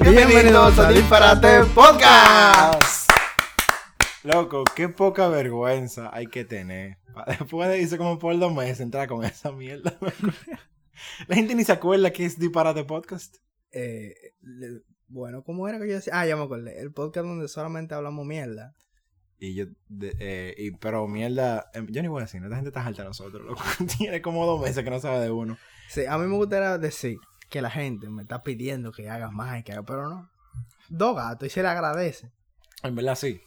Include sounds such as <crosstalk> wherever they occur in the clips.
Bienvenidos a Disparate Podcast. Loco, qué poca vergüenza hay que tener. Después de irse como por dos meses entrar con esa mierda. La gente ni se acuerda que es Disparate Podcast. Eh, le- bueno, ¿cómo era que yo decía? Ah, ya me acordé. El podcast donde solamente hablamos mierda. Y yo, de- eh, y, pero mierda, em, yo ni voy a decir, esta gente está alta de nosotros, loco. <laughs> Tiene como dos meses que no sabe de uno. Sí, a mí me gustaría decir que la gente me está pidiendo que haga más y que haga, pero no. Dos gatos y se le agradece. En verdad sí.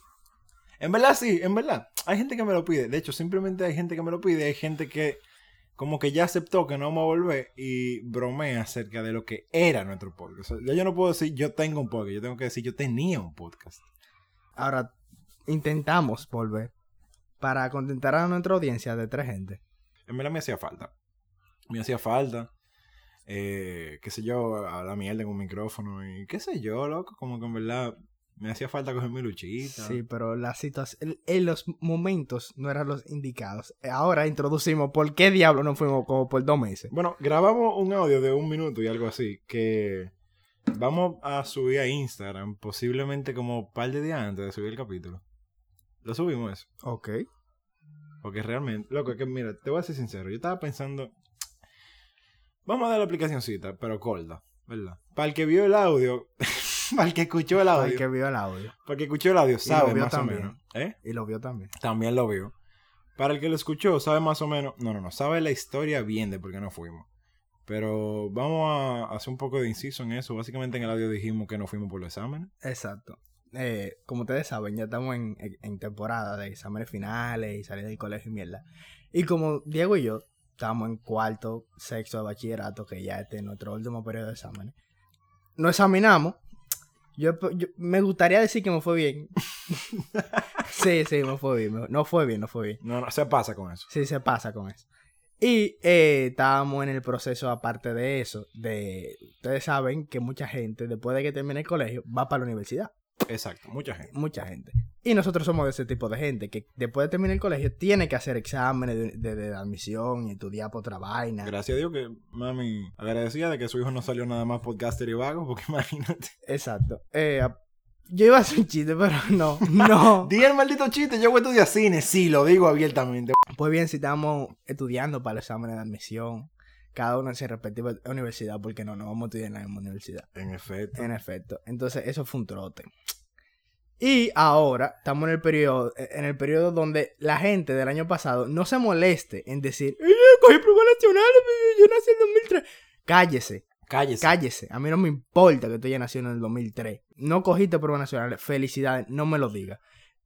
En verdad sí, en verdad. Hay gente que me lo pide. De hecho, simplemente hay gente que me lo pide. Hay gente que como que ya aceptó que no vamos a volver y bromea acerca de lo que era nuestro podcast. O sea, ya yo no puedo decir yo tengo un podcast. Yo tengo que decir yo tenía un podcast. Ahora, intentamos volver para contentar a nuestra audiencia de tres gente. En verdad me hacía falta. Me hacía falta. Eh, qué sé yo, a la mierda con un micrófono y qué sé yo, loco. Como que en verdad me hacía falta coger mi luchita. Sí, pero la situación, en los momentos no eran los indicados. Ahora introducimos por qué diablo no fuimos como por dos meses. Bueno, grabamos un audio de un minuto y algo así que vamos a subir a Instagram posiblemente como un par de días antes de subir el capítulo. Lo subimos eso. Ok. Porque realmente, loco, es que mira, te voy a ser sincero, yo estaba pensando, vamos a dar la aplicacioncita, pero corta, ¿verdad? Para el que vio el audio, <laughs> para el que escuchó el audio, El que vio el audio. para el que escuchó el audio sabe más también. o menos. ¿Eh? Y lo vio también. También lo vio. Para el que lo escuchó, sabe más o menos. No, no, no. Sabe la historia bien de por qué no fuimos. Pero vamos a hacer un poco de inciso en eso. Básicamente en el audio dijimos que no fuimos por los exámenes. Exacto. Eh, como ustedes saben, ya estamos en- en temporada de exámenes finales y salir del colegio y mierda. Y como Diego y yo estamos en cuarto, sexto de bachillerato, que ya este es nuestro último periodo de exámenes, nos examinamos. Yo, yo- me gustaría decir que me fue bien. <laughs> sí, sí, me fue bien. me- No fue bien, no fue bien. No, no, se pasa con eso. Sí, se pasa con eso. Y eh, estábamos en el proceso, aparte de eso, de... Ustedes saben que mucha gente, después de que termine el colegio, va para la universidad. Exacto, mucha gente. Mucha gente. Y nosotros somos de ese tipo de gente, que después de terminar el colegio, tiene que hacer exámenes de, de- de admisión y estudiar por otra vaina. Gracias a Dios que mami agradecida de que su hijo no salió nada más podcaster y vago, porque <laughs> imagínate. Exacto. Eh, yo iba a hacer un chiste, pero no, no. <laughs> Di el maldito chiste, yo voy a estudiar cine, sí, lo digo abiertamente. Pues bien, si estamos estudiando para el examen de admisión, cada uno en su respectiva universidad, porque no, no vamos a estudiar en la misma universidad. En efecto. En efecto. Entonces, eso fue un trote. Y ahora estamos en el periodo, en el periodo donde la gente del año pasado no se moleste en decir, "Eh, cogí pruebas nacionales, yo nací en 2003. Cállese, Cállese. cállese. A mí no me importa que tú hayas nacido en el 2003. No cogiste pruebas nacionales. Felicidades, no me lo digas.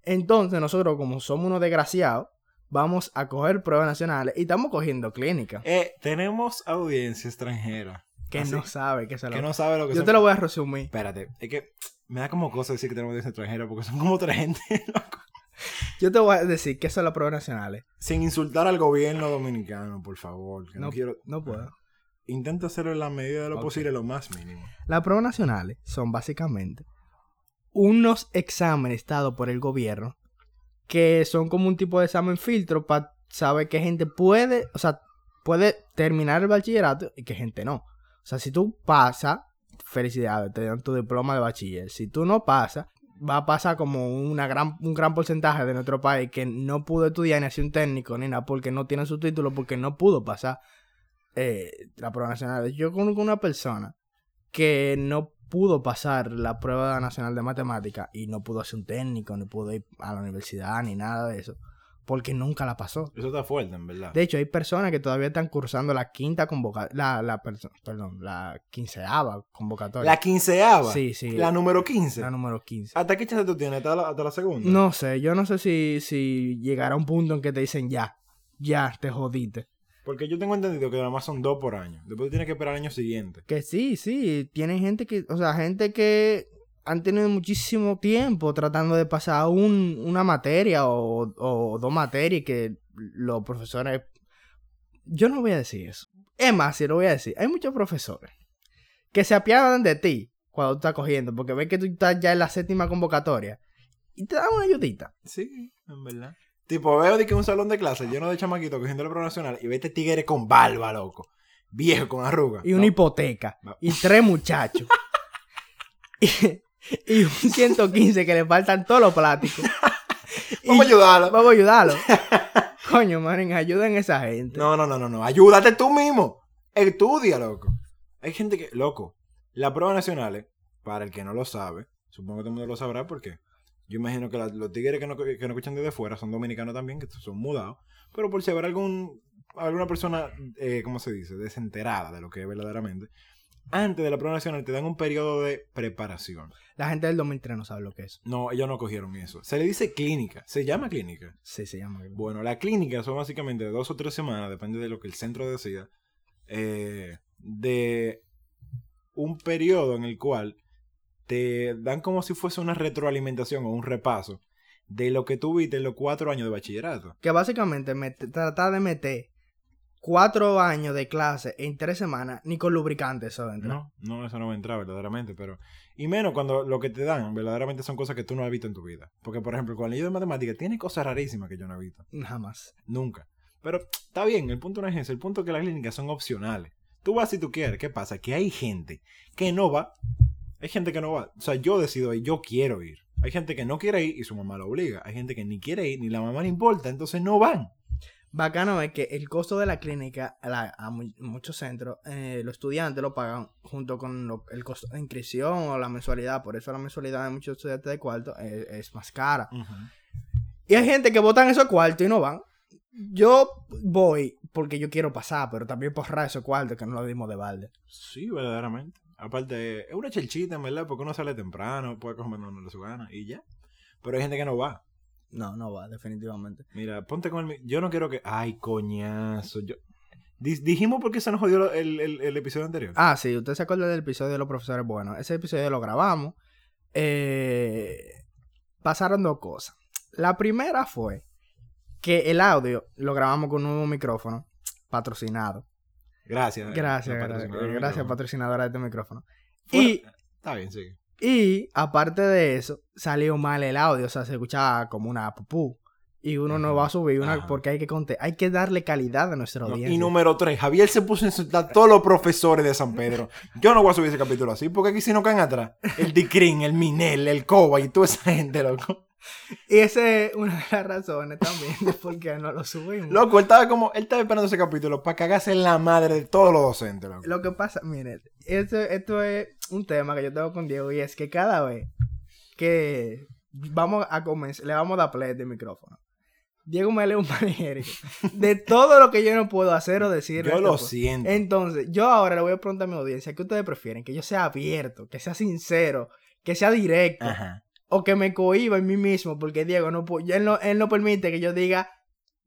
Entonces, nosotros, como somos unos desgraciados, vamos a coger pruebas nacionales y estamos cogiendo clínica. Eh, tenemos audiencia extranjera. Que así, no sabe que se Que lo... no sabe lo que Yo son- te lo voy a resumir. Espérate, es que me da como cosa decir que tenemos audiencia extranjera porque son como tres gente, <laughs> loco. Yo te voy a decir que son las pruebas nacionales. Sin insultar al gobierno dominicano, por favor. Que no, No, quiero. no puedo. Intenta hacerlo en la medida de lo posible, lo más mínimo. Las pruebas nacionales son básicamente unos exámenes dados por el gobierno que son como un tipo de examen filtro para saber qué gente puede, o sea, puede terminar el bachillerato y qué gente no. O sea, si tú pasas, felicidades, te dan tu diploma de bachiller. Si tú no pasas, va a pasar como una gran, un gran porcentaje de nuestro país que no pudo estudiar ni hacer un técnico ni nada porque no tiene su título, porque no pudo pasar eh, la prueba nacional. Yo conozco una persona que no pudo pasar la prueba nacional de matemática y no pudo hacer un técnico, ni pudo ir a la universidad, ni nada de eso, porque nunca la pasó. Eso está fuerte, en verdad. De hecho, hay personas que todavía están cursando la quinta convocatoria, la, la perdón, la quinceava convocatoria. La quinceava. Sí, sí. La número 15. La número 15. ¿Hasta qué chance tú tienes? ¿Hasta la, hasta la segunda? No sé, yo no sé si, si llegará un punto en que te dicen ya, ya, te jodiste. Porque yo tengo entendido que nada más son dos por año. Después tienes que esperar al año siguiente. Que sí, sí, tienen gente que, o sea, gente que han tenido muchísimo tiempo tratando de pasar un, una materia o, o dos materias que los profesores... Yo no voy a decir eso. Es más, si lo voy a decir, hay muchos profesores que se apiadan de ti cuando tú estás cogiendo, porque ven que tú estás ya en la séptima convocatoria y te dan una ayudita. Sí, en verdad. Tipo, veo de que un salón de clase lleno de chamaquitos cogiendo la prueba nacional y vete tigre con barba, loco. Viejo, con arruga. Y una No, hipoteca. No. Y tres muchachos. <laughs> y, y un 115 que le faltan todos los plásticos. <laughs> Vamos a ayudarlo. Vamos a ayudarlo. <laughs> Coño, manín, ayuden a esa gente. No, no, no, no, no. Ayúdate tú mismo. Estudia, loco. Hay gente que, loco, las pruebas nacionales, para el que no lo sabe, supongo que todo el mundo lo sabrá porque yo imagino que la- los tigres que no, que no escuchan desde fuera son dominicanos también, que son mudados. Pero por si habrá algún, alguna persona, eh, ¿cómo se dice?, desenterada de lo que es verdaderamente. Antes de la prueba nacional te dan un periodo de preparación. La gente del 2003 no sabe lo que es. No, ellos no cogieron eso. Se le dice clínica. Se llama clínica. Sí, se llama. Bueno, la clínica son básicamente dos o tres semanas, depende de lo que el centro decida, eh, de un periodo en el cual te dan como si fuese una retroalimentación o un repaso de lo que tú viste en los cuatro años de bachillerato. Que básicamente met- tratar de meter cuatro años de clase en tres semanas, ni con lubricante eso entra. No, no, eso no va a entrar verdaderamente, pero... Y menos cuando lo que te dan verdaderamente son cosas que tú no has visto en tu vida. Porque, por ejemplo, con el libro de matemáticas tiene cosas rarísimas que yo no he visto. Jamás. Nunca. Pero está bien, el punto no es ese. El punto es que las clínicas son opcionales. Tú vas si tú quieres. ¿Qué pasa? Que hay gente que no va. Hay gente que no va. O sea, yo decido ir, yo quiero ir. Hay gente que no quiere ir y su mamá lo obliga. Hay gente que ni quiere ir, ni la mamá le importa, entonces no van. Bacano es que el costo de la clínica a, la- a mu- muchos centros, eh, los estudiantes lo pagan junto con lo- el costo de inscripción o la mensualidad. Por eso la mensualidad de muchos estudiantes de cuarto es, es más cara. Y hay gente que votan esos cuartos y no van. Yo voy porque yo quiero pasar, pero también por esos cuartos que no lo dimos de balde. Sí, verdaderamente. Aparte, es una chelchita, en verdad, porque uno sale temprano, puede comer uno de su gana y ya. Pero hay gente que no va. No, no va, definitivamente. Mira, ponte con el... Yo no quiero que... Ay, coñazo. Yo... Di- Dijimos por qué se nos jodió el, el- el episodio anterior. Ah, sí, usted se acuerda del episodio de los profesores. Bueno, ese episodio lo grabamos. Eh, pasaron dos cosas. La primera fue que el audio lo grabamos con un nuevo micrófono patrocinado. Gracias. Gracias, la gracias, patrocinadora gracias patrocinadora de este micrófono. Fuera- Y, Está bien, sigue. y aparte de eso, salió mal el audio, o sea, se escuchaba como una pupú. Y uno no va a subir una ajá. porque hay que conte- hay que darle calidad a nuestra No, audiencia. y número tres, Javier se puso a insultar a todos los profesores de San Pedro. Yo no voy a subir ese capítulo así, porque aquí si no caen atrás. El Dicrin, el Minel, el Coba y toda esa gente, loco. Y esa es una de las razones también de por qué no lo subimos. Loco, él estaba como, él estaba esperando ese capítulo para cagarse en la madre de todos los docentes, loco. Lo que pasa, miren, esto, esto es un tema que yo tengo con Diego y es que cada vez que vamos a comenzar, le vamos a dar play de micrófono. Diego me lee un <laughs> panegírico de todo lo que yo no puedo hacer o decir. Yo lo siento. Entonces, yo ahora le voy a preguntar a mi audiencia, ¿qué ustedes prefieren? Que yo sea abierto, que sea sincero, que sea directo, Ajá. O que me cohiba en mí mismo, porque Diego no, él no, él no permite que yo diga,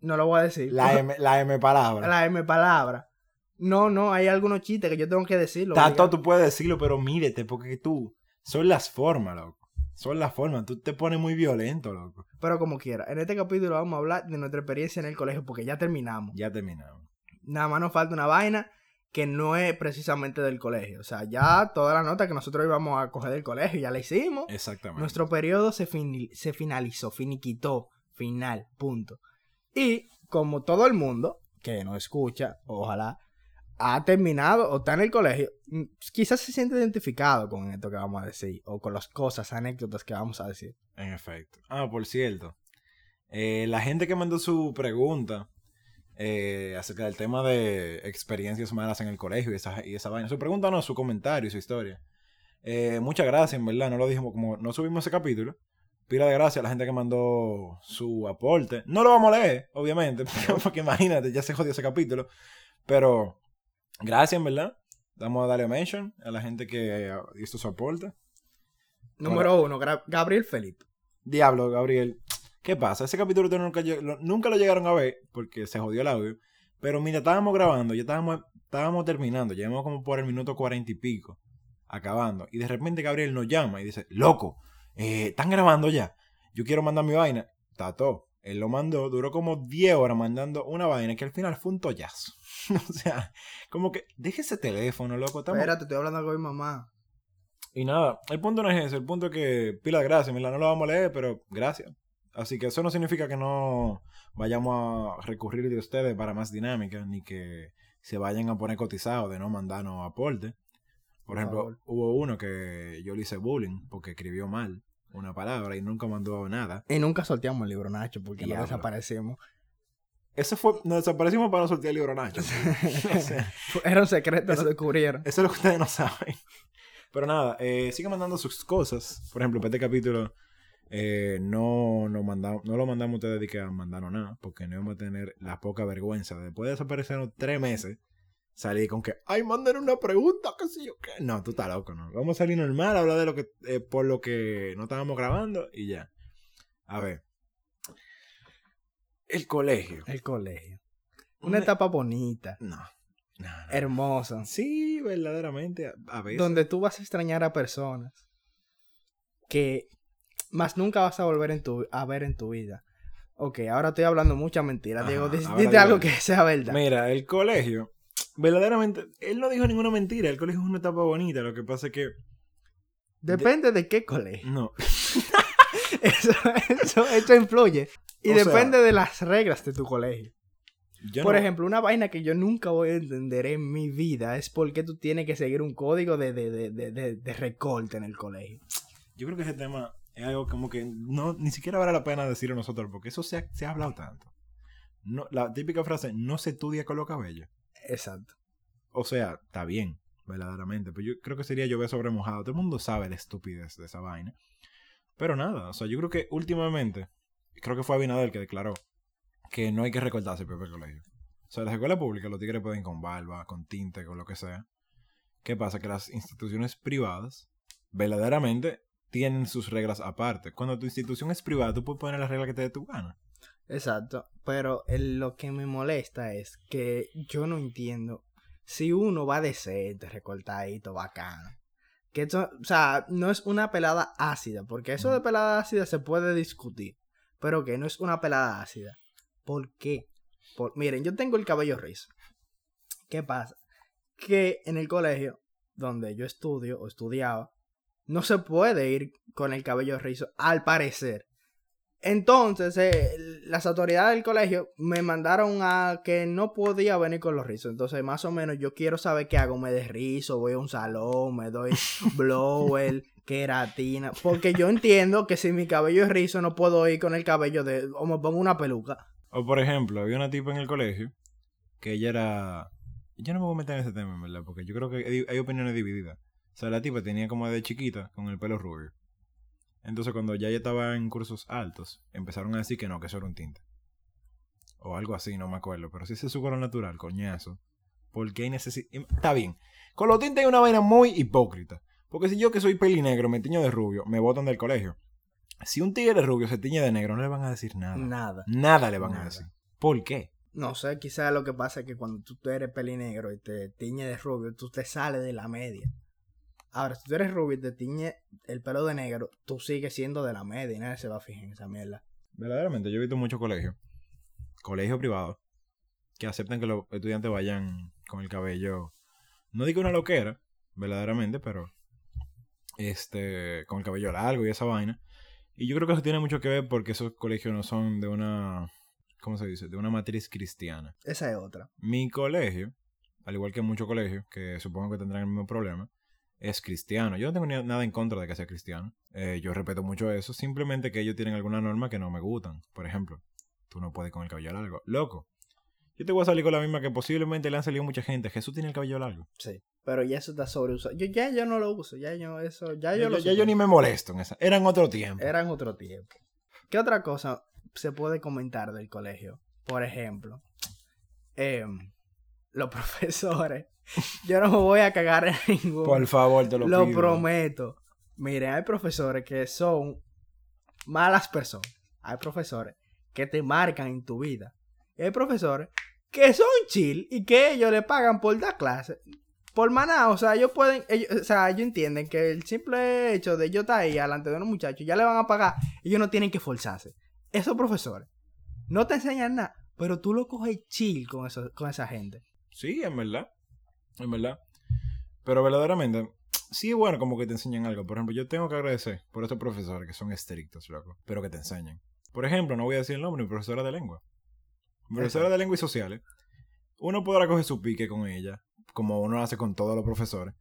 no lo voy a decir. La <laughs> M, la M palabra. la M palabra. No, no, hay algunos chistes que yo tengo que decirlo. Obligado. tú puedes decirlo, pero mírete, porque tú, son las formas, loco. Son las formas. Tú te pones muy violento, loco. Pero como quiera, en este capítulo vamos a hablar de nuestra experiencia en el colegio porque ya terminamos. Ya terminamos. Nada más nos falta una vaina que no es precisamente del colegio. O sea, ya toda la nota que nosotros íbamos a coger del colegio ya la hicimos. Exactamente. Nuestro periodo se, fini- se finalizó, finiquitó, final, punto. Y como todo el mundo que nos escucha, ojalá, ha terminado o está en el colegio, mm, quizás se siente identificado con esto que vamos a decir o con las cosas, anécdotas que vamos a decir. En efecto. Ah, por cierto. eh, la gente que mandó su pregunta eh, acerca del tema de experiencias malas en el colegio y esa, y esa vaina. Su pregunta no, su comentario y su historia. Eh, muchas gracias, en verdad. No lo dijimos como no subimos ese capítulo. Pila de gracias a la gente que mandó su aporte. No lo vamos a leer, obviamente, <laughs> porque imagínate, ya se jodió ese capítulo. Pero gracias, en verdad. Vamos a darle mention a la gente que hizo su aporte. Número uno, Gabriel Felipe. Diablo, Gabriel. ¿Qué pasa? Ese capítulo nunca, lo- nunca lo llegaron a ver porque se jodió el audio. Pero mira, estábamos grabando, ya estábamos, estábamos terminando, llevamos como por el minuto cuarenta y pico, acabando. Y de repente Gabriel nos llama y dice, loco, eh, están grabando ya. Yo quiero mandar mi vaina. Tato. Él lo mandó, duró como 10 horas mandando una vaina que al final fue un tollazo. <laughs> o sea, como que, deje ese teléfono, loco. estamos- Espérate, estoy hablando con mi mamá. y nada, el punto no es ese, el punto es que pila gracias, mira, no lo vamos a leer, pero gracias. Así que eso no significa que no vayamos a recurrir de ustedes para más dinámicas, ni que se vayan a poner cotizados de no mandarnos aporte. Por ejemplo, hubo uno que yo le hice bullying porque escribió mal una palabra y nunca mandó nada. Y nunca solteamos el libro, Nacho, porque no desaparecimos. Eso fue, nos desaparecimos para no soltar el libro Nacho. <laughs> O sea, Era un secreto, Eso- lo descubrieron. Eso es lo que ustedes no saben. Pero nada, eh, sigan mandando sus cosas. Por ejemplo, para este capítulo eh, no, no, mandamos, no lo mandamos a ustedes de que mandaron nada, porque no vamos a tener la poca vergüenza de después de desaparecernos tres meses, salir con que, ay, manden una pregunta, qué sé yo qué. No, tú estás loco, ¿no? Vamos a salir normal, hablar de lo que, eh, por lo que no estábamos grabando y ya. A ver. El colegio. El colegio. Una etapa bonita, No. no, no. hermosa, Sí, verdaderamente, a, a veces. donde tú vas a extrañar a personas que más nunca vas a volver en tu, a ver en tu vida. Ok, ahora estoy hablando mucha mentira, Ajá, Diego. Dite digo algo que sea verdad. Mira, el colegio, verdaderamente, él no dijo ninguna mentira. El colegio es una etapa bonita. Lo que pasa es que, Depende de qué colegio. no, <laughs> Eso, eso, eso influye. Y O sea- depende de las reglas de tu colegio. Por no- ejemplo, una vaina que yo nunca voy a entender en mi vida es por qué tú tienes que seguir un código de, de, de, de, de- de recorte en el colegio. yo creo que ese tema es algo como que no, ni siquiera vale la pena decirlo nosotros, porque eso se ha, se ha hablado tanto. No, la típica frase, no se estudia con los cabellos. Exacto. O sea, está bien, verdaderamente. Pero yo creo que sería llover sobre mojado. Todo el mundo sabe la estupidez de esa vaina. Pero nada, o sea, yo creo que últimamente, creo que fue Abinader que declaró que no hay que recortarse el propio colegio. O sea, las escuelas públicas, los tigres pueden con barba, con tinte, con lo que sea. ¿Qué pasa? Que las instituciones privadas, verdaderamente, tienen sus reglas aparte. Cuando tu institución es privada, tú puedes poner las reglas que te dé tu gana. Exacto. Pero el- lo que me molesta es que yo no entiendo si uno va decente, recortadito, bacano. Que esto, o sea, no es una pelada ácida, porque eso de pelada ácida se puede discutir. Pero que no es una pelada ácida. ¿Por qué? Por, miren, yo tengo el cabello rizo. ¿Qué pasa? Que en el colegio donde yo estudio o estudiaba, no se puede ir con el cabello rizo, al parecer. Entonces, eh, las autoridades del colegio me mandaron a que no podía venir con los rizos. Entonces, más o menos, yo quiero saber qué hago. Me desrizo, voy a un salón, me doy <laughs> blower, queratina. Porque yo entiendo que si mi cabello es rizo, no puedo ir con el cabello de. o me pongo una peluca. O por ejemplo, había una tipa en el colegio que ella era... Yo no me voy a meter en ese tema, en verdad, porque yo creo que hay, hay opiniones divididas. O sea, la tipa tenía como de chiquita con el pelo rubio. Entonces cuando ya ella estaba en cursos altos, empezaron a decir que no, que eso era un tinte. O algo así, no me acuerdo. Pero si ese es su color natural, coñazo. ¿Por qué hay necesidad? Está bien. Con los tintes hay una vaina muy hipócrita. Porque si yo que soy pelinegro me tiño de rubio, me botan del colegio. Si un tigre rubio se tiñe de negro, no le van a decir nada. Nada. Nada le van a decir. ¿Por qué? No sé, quizás lo que pasa es que cuando tú eres pelinegro y te tiñes de rubio, tú te sales de la media. Ahora, si tú eres rubio y te tiñes el pelo de negro, tú sigues siendo de la media y nadie se va a fijar en esa mierda. Verdaderamente, yo he visto muchos colegios, colegios privados, que aceptan que los estudiantes vayan con el cabello, no digo una loquera, verdaderamente, pero este, con el cabello largo y esa vaina. Y yo creo que eso tiene mucho que ver porque esos colegios no son de una, ¿cómo se dice? De una matriz cristiana. Esa es otra. Mi colegio, al igual que muchos colegios, que supongo que tendrán el mismo problema, es cristiano. Yo no tengo ni- nada en contra de que sea cristiano. Eh, yo respeto mucho eso. Simplemente que ellos tienen alguna norma que no me gustan. Por ejemplo, tú no puedes con el cabello largo. Loco, yo te voy a salir con la misma que posiblemente le han salido mucha gente. Jesús tiene el cabello largo. Sí. Pero ya eso está sobreusado. Yo ya yo no lo uso. Ya yo eso. Ya yo Ya, lo ya yo supe. ni me molesto en esa. Era en otro tiempo. Eran otro tiempo. ¿Qué otra cosa se puede comentar del colegio? Por ejemplo, em, los <laughs> profesores. Yo no me voy a cagar en ninguno. Por favor, te lo, Lo pido. prometo. Miren, hay profesores que son malas personas. Hay profesores que te marcan en tu vida. Y hay profesores que son chill y que ellos le pagan por dar clase. Por maná, o sea, ellos pueden, ellos, o sea, ellos entienden que el simple hecho de yo estar ahí delante de unos muchachos, ya le van a pagar, ellos no tienen que forzarse. Esos profesores no te enseñan nada, pero tú lo coges chill con, eso, con esa gente. Sí, en verdad. En verdad. Pero verdaderamente, sí es bueno como que te enseñan algo. Por ejemplo, yo tengo que agradecer por estos profesores que son estrictos, loco. Pero que te enseñan. Por ejemplo, no voy a decir el nombre, mi profesora de lengua. Mi profesora Exacto. de lengua y sociales. Uno podrá coger su pique con ella, como uno hace con todos los profesores.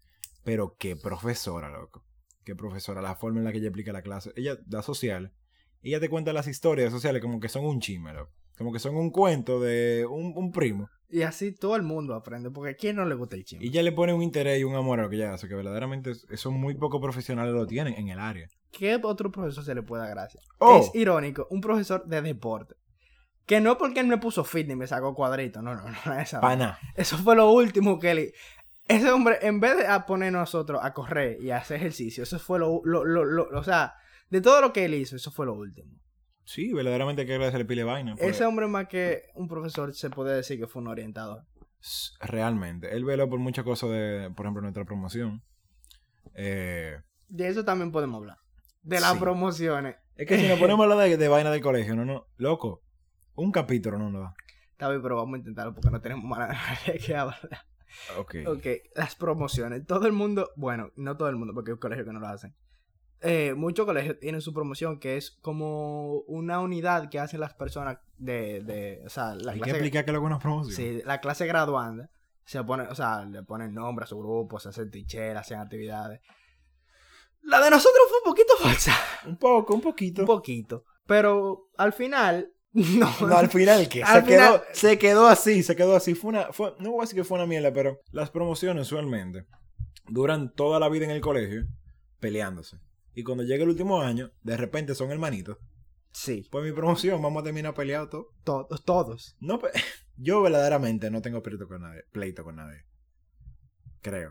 Pero qué profesora, loco. Qué profesora. La forma en la que ella explica la clase. Ella da social. Ella te cuenta las historias sociales como que son un chisme, loco. Como que son un cuento de un, un primo. Y así todo el mundo aprende, porque ¿a quién no le gusta el chisme? Y ella le pone un interés y un amor a lo que ella hace, que verdaderamente es- eso muy pocos profesionales lo tienen en el área. ¿Qué otro profesor se le puede dar gracia? Oh. Es irónico, un profesor de deporte. Que no porque él me puso fitness y me sacó cuadrito, no, no, no, esa Pana. Eso fue lo último que él... Ese hombre, en vez de a poner nosotros a correr y a hacer ejercicio, eso fue lo, lo, lo, lo- o sea, de todo lo que él hizo, eso fue lo último. Sí, verdaderamente hay que agradecerle pile vaina. porque Ese hombre más que un profesor se puede decir que fue un orientador. Realmente. Él veló por muchas cosas de, por ejemplo, nuestra promoción. Eh, De eso también podemos hablar. De las Sí. promociones. es que si nos <laughs> ponemos a hablar de, de vaina del colegio, no, no. Loco, un capítulo no nos da. Está bien, pero vamos a intentarlo porque no tenemos más nada <laughs> que hablar. Ok. Ok, las promociones. Todo el mundo, bueno, no todo el mundo, porque hay colegios que no lo hacen. Eh, muchos colegios tienen su promoción que es como una unidad que hacen las personas de, de o sea, la Hay que clase, explicar que lo que es una promoción. sí, la clase graduanda. Se pone, o sea, le ponen nombre a su grupo, se hacen ticheras, hacen actividades. La de nosotros fue un poquito falsa. Un poco, un poquito. Un poquito. Pero al final, <laughs> no. No, al final que Al se, quedó, se quedó así, se quedó así. Fue una, fue, no voy a decir que fue una mierda, pero las promociones usualmente duran toda la vida en el colegio peleándose. Y cuando llega el último año, de repente son hermanitos. Sí, Pues mi promoción, vamos a terminar peleados todos. todos, todos. No, pe- <laughs> yo verdaderamente no tengo pleito con nadie. Pleito con nadie. Creo.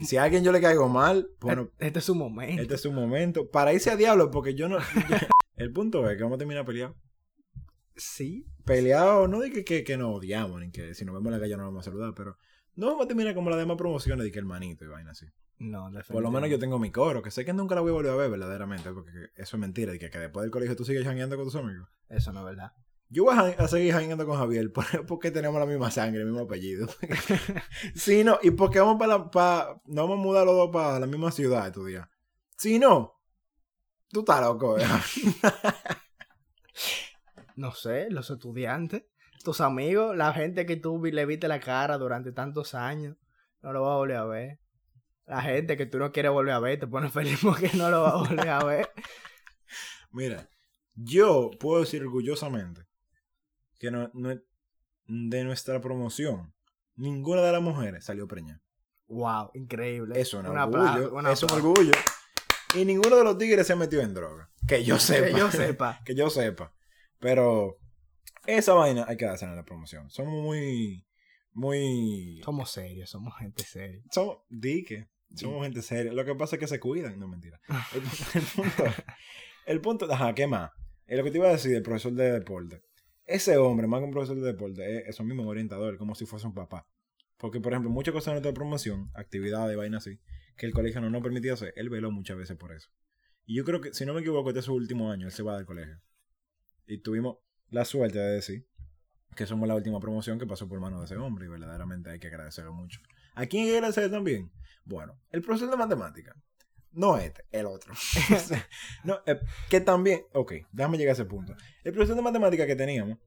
Si a alguien yo le caigo mal, bueno, este es su momento. este es un momento. Para irse a diablo, porque yo no. yo- <laughs> el punto es que vamos a terminar peleados. Sí, Peleados, no de que, que, que nos odiamos, ni que si nos vemos en la calle no nos vamos a saludar, pero no vamos a terminar como las demás promociones de que hermanito y vaina así. No, Por lo menos yo tengo mi coro, que sé que nunca la voy a volver a ver verdaderamente, porque eso es mentira, y que, que después del colegio tú sigues jangueando con tus amigos. Eso no es verdad. Yo voy a, a seguir jangueando con Javier por- <laughs> porque tenemos la misma sangre, el mismo apellido. <laughs> sí, no, y porque vamos para la, pa, nos vamos a mudar los dos para la misma ciudad estos días. Si no, tú estás loco, ¿eh? <laughs> No sé, los estudiantes, tus amigos, la gente que tú le viste la cara durante tantos años, no lo vas a volver a ver. La gente que tú no quieres volver a ver, te pone feliz <laughs> porque no lo vas a volver a ver. Mira, yo puedo decir orgullosamente que no, no- de nuestra promoción, ninguna de las mujeres salió preñada. Wow, increíble. Eso es un, orgullo. aplauso, un eso es un orgullo. Y ninguno de los tigres se ha metido en droga. Que yo sepa. Que yo sepa. <laughs> que yo sepa. Pero esa vaina hay que dársela en la promoción. Somos muy, muy... Somos serios, somos gente seria. Somos, di que somos gente seria. Lo que pasa es que se cuidan. No, mentira. El, el punto, el punto, ajá, ¿qué más? Es lo que te iba a decir del profesor de deporte. Ese hombre, más que un profesor de deporte, es eso mismo un orientador, como si fuese un papá. Porque, por ejemplo, muchas cosas de nuestra promoción, actividades, vainas así, que el colegio no nos permitía hacer, él veló muchas veces por eso. Y yo creo que, si no me equivoco, este es su último año, él se va del colegio. Y tuvimos la suerte de decir que somos la última promoción que pasó por manos de ese hombre y verdaderamente hay que agradecerlo mucho. ¿A quién hay que agradecer también? Bueno, el profesor de matemática. No este, el otro. <laughs> no, eh, que también, ok, déjame llegar a ese punto. El profesor de matemática que teníamos,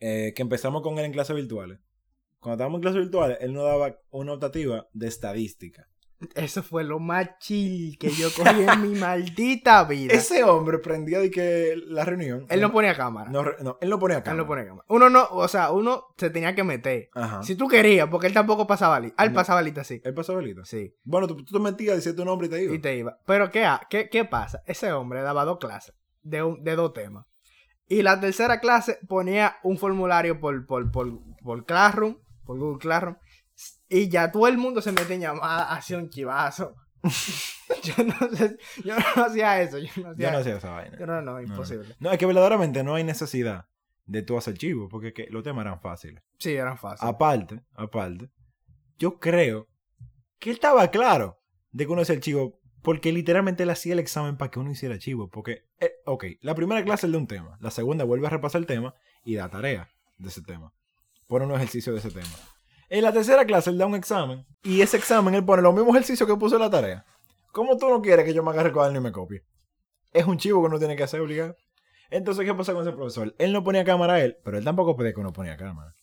eh, que empezamos con él en clases virtuales, cuando estábamos en clases virtuales, él nos daba una optativa de estadística. Eso fue lo más chill que yo cogí en mi <laughs> maldita vida. Ese hombre prendía de que la reunión. Él no ponía cámara. no, no, él no ponía acá. Él no ponía cámara. Uno no, o sea, uno se tenía que meter. Ajá. Si tú querías, porque él tampoco pasaba lista. Él No. pasaba lista así. Él pasó velito. Sí. Bueno, tú, tú te metías, decías tu nombre y te iba. Y te iba. Pero ¿qué, qué, qué pasa? Ese hombre daba dos clases de, un- de dos temas. Y la tercera clase ponía un formulario por, por, por, por Classroom, por Google Classroom. Y ya todo el mundo se mete en llamada, hacía un chivazo. <laughs> yo no sé, yo no hacía eso. Yo no hacía Yo no hacía esa vaina. Yo no, no, No, imposible. No, es que verdaderamente no hay necesidad de tú hacer chivo, porque que los temas eran fáciles. Sí, eran fáciles. Aparte, aparte, yo creo que él estaba claro de que uno hacía el chivo, porque literalmente él hacía el examen para que uno hiciera chivo. Porque, eh, ok, la primera clase es de un tema, la segunda vuelve a repasar el tema y da tarea de ese tema. Pone un ejercicio de ese tema. En la tercera clase él da un examen y ese examen él pone los mismos ejercicios que puso en la tarea. ¿Cómo tú no quieres que yo me agarre el cuaderno y me copie? Es un chivo que uno tiene que hacer obligado. Entonces, ¿qué pasa con ese profesor? Él no ponía cámara a él, pero él tampoco pedía que uno ponía cámara.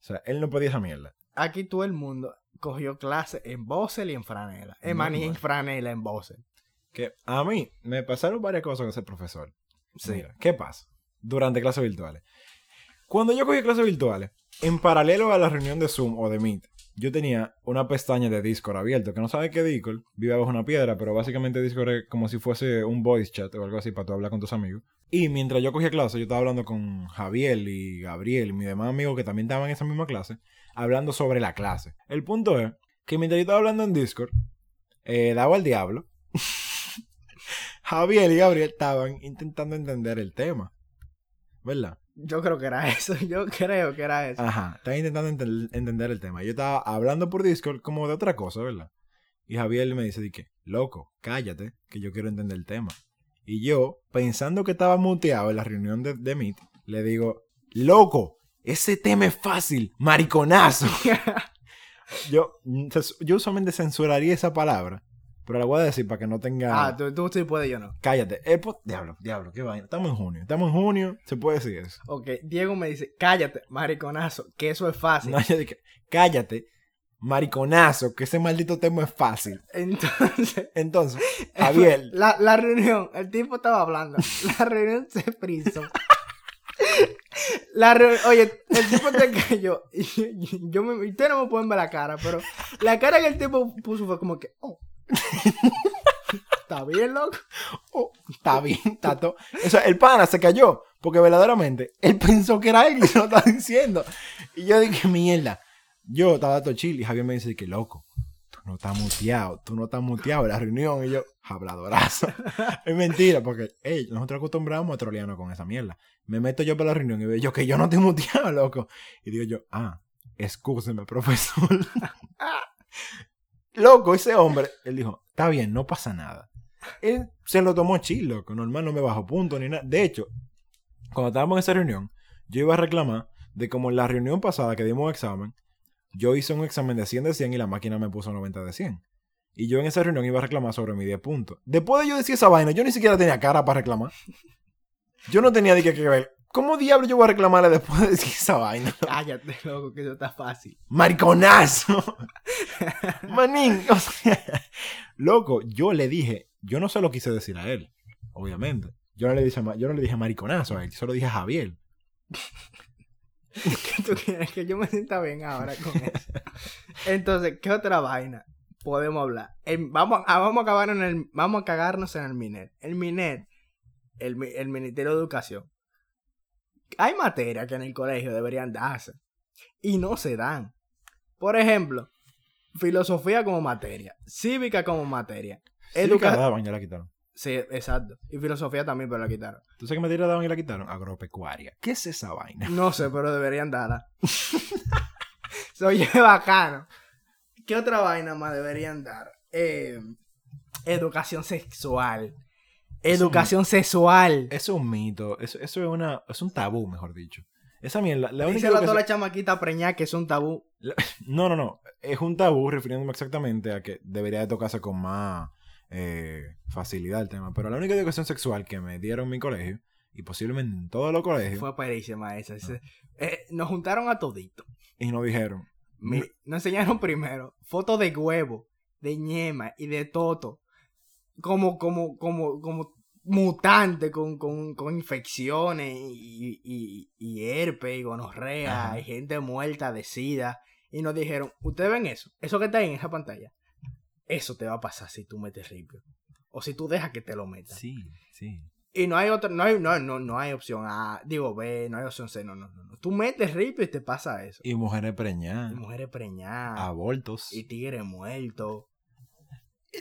O sea, él no podía esa mierda. Aquí todo el mundo, cogió clase en Bosel y en Franela. En Maní en Franela en Bosel. Que a mí me pasaron varias cosas con ese profesor. Sí. Mira, ¿qué pasa? Durante clases virtuales. Cuando yo cogí clases virtuales, en paralelo a la reunión de Zoom o de Meet, yo tenía una pestaña de Discord abierto. Que no sabe qué Discord, vive bajo una piedra, pero básicamente Discord es como si fuese un voice chat o algo así para tú hablar con tus amigos. Y mientras yo cogía clase, yo estaba hablando con Javier y Gabriel y mis demás amigos que también estaban en esa misma clase, hablando sobre la clase. El punto es que mientras yo estaba hablando en Discord, eh, daba al diablo. <laughs> Javier y Gabriel estaban intentando entender el tema. ¿Verdad? Yo creo que era <laughs> eso. Yo creo que era eso. Ajá, estaban intentando enten- entender el tema. Yo estaba hablando por Discord como de otra cosa, ¿verdad? Y Javier me dice, di que, loco, cállate, que yo quiero entender el tema. Y yo, pensando que estaba muteado en la reunión de, de Meet, le digo, loco, ese tema es fácil, mariconazo. <laughs> yo, mm, yo usualmente censuraría esa palabra, pero la voy a decir para que no tenga... ah, tú, tú sí puedes, yo no. Cállate. Eh, po- diablo, diablo, qué vaina. Estamos en junio. Estamos en junio, se puede decir eso. Ok, Diego me dice, cállate, mariconazo, que eso es fácil. No, yo dije, cállate, mariconazo, que ese maldito tema es fácil. Entonces, <laughs> Entonces, <laughs> Javier, la, la reunión, el tipo estaba hablando, la <laughs> reunión se frizó. La reu- Oye, el tipo te cayó. Y yo, yo me, ustedes no me pueden ver la cara, pero la cara que el tipo puso fue como que, oh. Está bien, loco. oh, está bien, está todo. O sea, el pana se cayó, porque verdaderamente él pensó que era él y se lo estaba diciendo. Y yo dije, mierda. Yo estaba todo chill y Javier me dice que loco. Tú no estás muteado, tú no estás muteado en la reunión. Y yo, habladorazo. <laughs> es mentira, porque ey, nosotros acostumbramos a trolearnos con esa mierda. Me meto yo para la reunión y veo yo que yo no estoy muteado, loco. Y digo yo, ah, excúseme, profesor. <laughs> loco, ese hombre, él dijo, está bien, no pasa nada. Él se lo tomó chill, loco. Normal, no me bajó punto ni nada. De hecho, cuando estábamos en esa reunión, yo iba a reclamar de como en la reunión pasada que dimos examen, yo hice un examen de 100 de 100 y la máquina me puso 90 de 100. Y yo en esa reunión iba a reclamar sobre mi 10 puntos. Después de yo decir esa vaina, yo ni siquiera tenía cara para reclamar. Yo no tenía de qué que ver. ¿Cómo diablo yo voy a reclamarle después de decir esa vaina? Cállate, loco, que eso está fácil. ¡Mariconazo! <laughs> Manín, o sea, loco, yo le dije, yo no se lo quise decir a él, obviamente. Yo no le dije, yo no le dije mariconazo a él, yo se lo dije a Javier. <laughs> ¿Qué tú quieres? Que yo me sienta bien ahora con eso. Entonces, ¿qué otra vaina podemos hablar? Vamos, a, vamos, a acabar en el, vamos a cagarnos en el MINET. El MINET, el, el Ministerio de Educación. Hay materias que en el colegio deberían darse. Y no se dan. Por ejemplo, filosofía como materia. Cívica como materia. Educa Educa daban y la quitaron. Sí, exacto. Y filosofía también, pero la quitaron. ¿Tú sabes qué materia daban y la quitaron? Agropecuaria. ¿Qué es esa vaina? No sé, pero deberían darla. <laughs> Se oye bacano. ¿Qué otra vaina más deberían dar? Eh, educación sexual. Educación sexual. Eso es un mito, eso, eso es, una, es un tabú, mejor dicho. Esa mierda, la única Díselo a toda la chamaquita preñada que es un tabú. <laughs> No, no, no. Es un tabú refiriéndome exactamente a que debería de tocarse con más eh, facilidad el tema. Pero la única educación sexual que me dieron en mi colegio, y posiblemente en todos los colegios, Fue perísima esa. ese- eh, nos juntaron a todito. y nos dijeron, Mi- nos enseñaron primero fotos de huevo, de ñema y de toto. Como, como, como, como mutante con, con, con infecciones y, y, y herpes y gonorrea Ajá. y gente muerta de sida. Y nos dijeron, ¿ustedes ven eso? Eso que está ahí en esa pantalla. Eso te va a pasar si tú metes ripio. O si tú dejas que te lo metan. sí, sí. Y no hay otra, no hay, no, no, no hay opción A, digo B, no hay opción C, no, no, no. no. Tú metes ripio y te pasa eso. Y mujeres preñadas, Y mujeres preñadas. abortos. Y tigre muerto.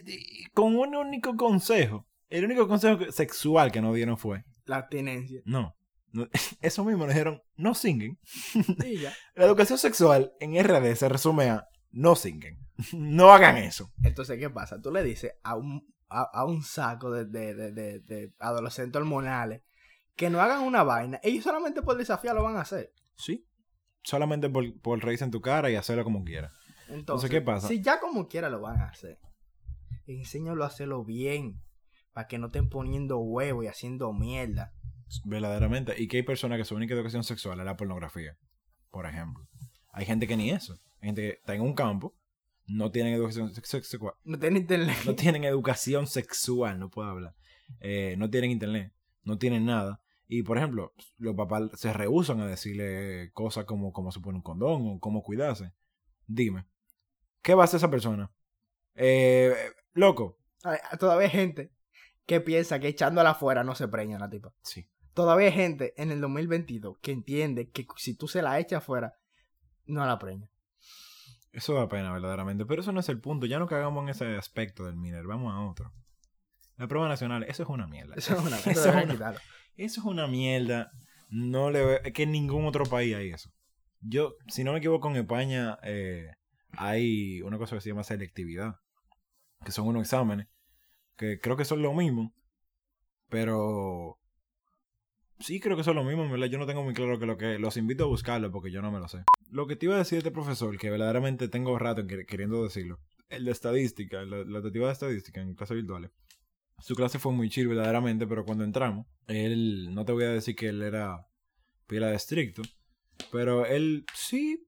Y con un único consejo. El único consejo sexual que nos dieron fue, La abstinencia. no. no- <laughs> Eso mismo nos dijeron, no ya. <laughs> La educación sexual en RD se resume a, no singuen. <laughs> No hagan eso. Entonces, ¿qué pasa? Tú le dices a un, a, a un saco de, de, de, de, adolescentes hormonales que no hagan una vaina. Ellos solamente por desafiar lo van a hacer. Sí. Solamente por, por reírse en tu cara y hacerlo como quieras. Entonces, ¿qué pasa? Si ya como quiera lo van a hacer, enséñalo a hacerlo bien. Para que no estén poniendo huevo y haciendo mierda. Verdaderamente. Y que hay personas que su única educación sexual es la pornografía. Por ejemplo. Hay gente que ni eso. Hay gente que está en un campo no tienen educación sexual. No tiene internet. No tienen educación sexual, no puedo hablar. Eh, no tienen internet, no tienen nada. Y por ejemplo, los papás se rehusan a decirle cosas como cómo se pone un condón o cómo cuidarse. Dime, ¿qué va a hacer esa persona? Eh, loco. Ay, Todavía hay gente que piensa que echándola afuera no se preña la tipa. Sí. Todavía hay gente en el 2022 que entiende que si tú se la echas afuera, no la preña. Eso da pena, verdaderamente. Pero eso no es el punto. Ya no cagamos en ese aspecto del Miner. Vamos a otro. La prueba nacional, eso es una mierda. Eso es una <laughs> Eso eso es una-. Eso es una mierda. No le ve- es que en ningún otro país hay eso. Yo, si no me equivoco, en España eh, hay una cosa que se llama selectividad. Que son unos exámenes. Que creo que son lo mismo. Pero. Sí, creo que son lo mismo, verdad. Yo no tengo muy claro que lo que. Los invito a buscarlo porque yo no me lo sé. Lo que te iba a decir este profesor, que verdaderamente tengo rato en que- queriendo decirlo. El de estadística, la, la teoría de estadística en clases virtuales. Su clase fue muy chill verdaderamente, pero cuando entramos, él, no te voy a decir que él era pila de estricto, pero él sí,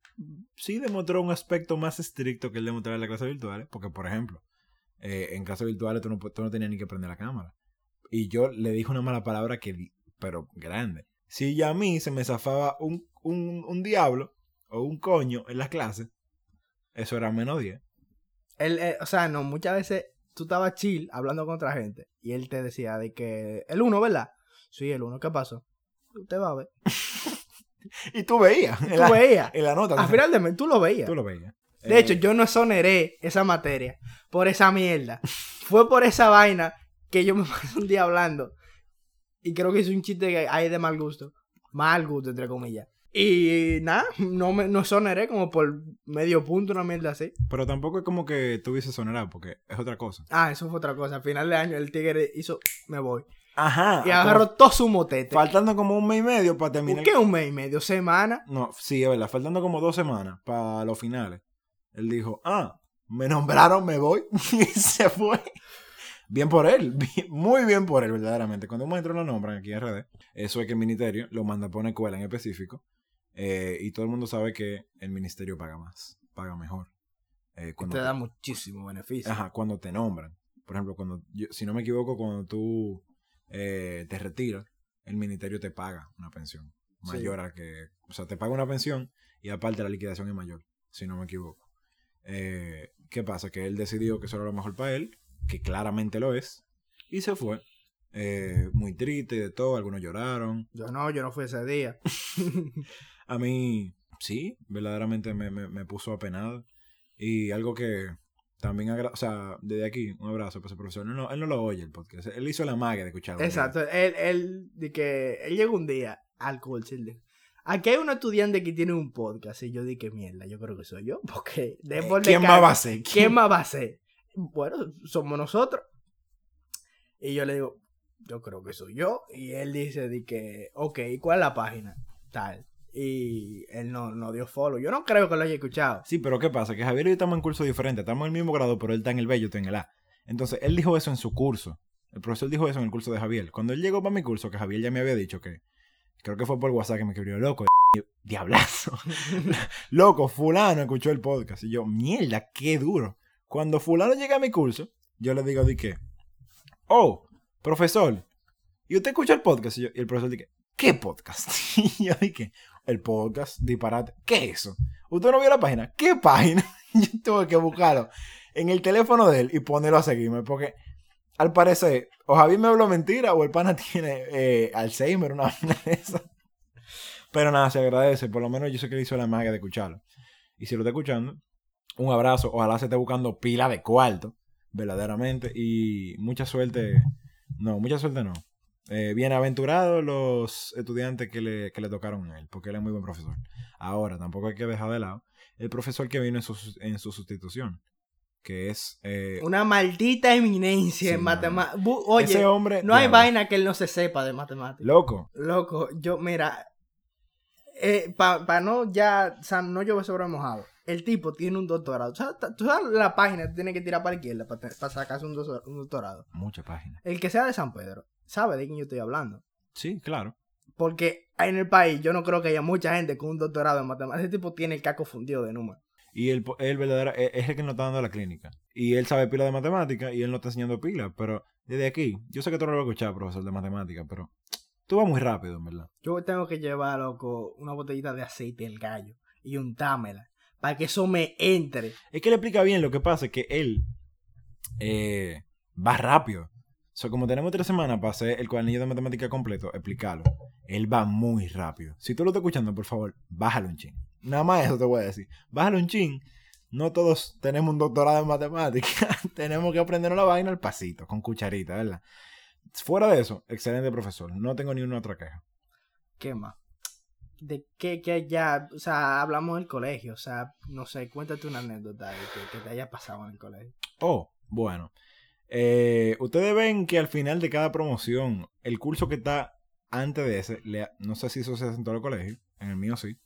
sí demostró un aspecto más estricto que él demostraba en las clases virtuales, porque por ejemplo, eh, en clases virtuales tú no, tú no tenías ni que prender la cámara. Y yo le dije una mala palabra que, pero grande. Si ya a mí se me zafaba un, un, un diablo o un coño en las clases, eso era menos 10. Él, eh, o sea, no, muchas veces tú estabas chill hablando con otra gente y él te decía de que el uno, ¿verdad? Sí, el uno, ¿qué pasó? Usted va a ver. <laughs> Y tú veías en, Tú la, veías. en la nota. Al final de mes, tú lo veías. tú lo veías. De Eh, hecho, yo no exoneré esa materia por esa mierda. <laughs> Fue por esa vaina que yo me <laughs> pasé un día hablando. Y creo que es un chiste que hay de mal gusto. Mal gusto, entre comillas. Y nada, no me no exoneré como por medio punto, una mierda así. Pero tampoco es como que tuviese sonerado, porque es otra cosa. Ah, eso fue otra cosa. Al final de año el tigre hizo, me voy. Ajá. Y agarró todo su motete. Faltando como un mes y medio para ¿Por terminar. qué un mes y medio? Semana. No, sí, es verdad. Faltando como dos semanas para los finales. Él dijo, ah, me nombraron, me voy. <laughs> y se fue. Bien por él. bien- muy bien por él, verdaderamente. Cuando un maestro lo nombran aquí en RD, eso es que el ministerio lo manda por una escuela en específico. eh, y todo el mundo sabe que el ministerio paga más, paga mejor. Eh, cuando Te te- da muchísimo beneficio. Ajá, cuando te nombran. Por ejemplo, cuando yo- si no me equivoco, cuando tú eh, te retiras, el ministerio te paga una pensión Sí. mayor a que. O sea, te paga una pensión y aparte la liquidación es mayor, si no me equivoco. Eh, ¿Qué pasa? Que él decidió que eso era lo mejor para él, que claramente lo es, y se fue. Eh, muy triste y de todo, algunos lloraron. Yo no, yo no fui ese día. <laughs> A mí, sí, verdaderamente me, me, me puso apenado. Y algo que también, o sea, desde aquí, un abrazo para ese profesor. No, no, él no lo oye el podcast. Él hizo la magia de escucharlo. Exacto, él, él, de que, él llegó un día al dijo, aquí hay un estudiante que tiene un podcast y yo dije, mierda, yo creo que soy yo, <laughs> porque Eh, ¿Quién de más va a ser? ¿Quién más va a ser? Bueno, somos nosotros. Y yo le digo, yo creo que soy yo. Y él dice de que, ok, ¿y ¿cuál es la página? Tal. Y él no, no dio follow. Yo no creo que lo haya escuchado. Sí, pero ¿qué pasa? Que Javier y yo estamos en curso diferente. Estamos en el mismo grado, pero él está en el B, yo estoy en el A. Entonces, él dijo eso en su curso. El profesor dijo eso en el curso de Javier. Cuando él llegó para mi curso, que Javier ya me había dicho que... Creo que fue por WhatsApp que me escribió, loco, <laughs> diablazo. <laughs> loco, fulano escuchó el podcast. Y yo, mierda, qué duro. Cuando fulano llega a mi curso, yo le digo, di que... Oh, profesor, ¿y usted escucha el podcast? Y, yo- y el profesor dice, ¿qué podcast? <laughs> y yo dije, el podcast, disparate. ¿Qué es eso? ¿Usted no vio la página? ¿Qué página? yo tuve que buscarlo en el teléfono de él y ponerlo a seguirme porque al parecer o Javier me habló mentira o el pana <laughs> tiene eh, Alzheimer, una <laughs> vaina de esas. Pero nada, se agradece. Por lo menos yo sé que le hizo la magia de escucharlo. Y si lo está escuchando, un abrazo. Ojalá se esté buscando pila de cuarto, verdaderamente. Y mucha suerte. No, mucha suerte no. Eh, bienaventurados los estudiantes que le, que le tocaron a él, porque él es muy buen profesor. Ahora, tampoco hay que dejar de lado el profesor que vino en su, en su sustitución, que es... eh, Una maldita eminencia Sí, en matemáticas. Oye, ese hombre... no hay vaina que él no se sepa de matemáticas. Loco, Loco, yo, mira, para no ya, o sea, no llover sobre mojado. El tipo tiene un doctorado. O sea, tú sabes la página que tiene que tirar para la izquierda para, sacarse un, doctorado. mucha página. El que sea de San Pedro, sabe de quién yo estoy hablando. Sí, claro. Porque en el país yo no creo que haya mucha gente con un doctorado en matemáticas. Ese tipo tiene el caco fundido de números. Y él, él verdadera, es es el que nos está dando la clínica. Y él sabe pila de matemática y él no está enseñando pila. Pero desde aquí, yo sé que tú no lo vas a escuchar, profesor de matemática, pero tú vas muy rápido, en verdad. Yo tengo que llevar, loco, una botellita de aceite del gallo y untármela para que eso me entre. Es que le explica bien lo que pasa, es que él eh, va rápido. O sea, como tenemos tres semanas para hacer el cuadernillo de matemática completo, explicarlo. Él va muy rápido. Si tú lo estás escuchando, por favor, bájalo un chin. Nada más eso te voy a decir. Bájalo un chin. No todos tenemos un doctorado en matemática. <laughs> tenemos que aprendernos la vaina al pasito, con cucharita, ¿verdad? Fuera de eso, excelente profesor. No tengo ni una otra queja. ¿Qué más? De que, que ya, o sea, hablamos del colegio, o sea, no sé, cuéntate una anécdota de que, que te haya pasado en el colegio. Oh, bueno. Eh, ustedes ven que al final de cada promoción, el curso que está antes de ese, le- no sé si eso se hace en todo el colegio, en el mío sí.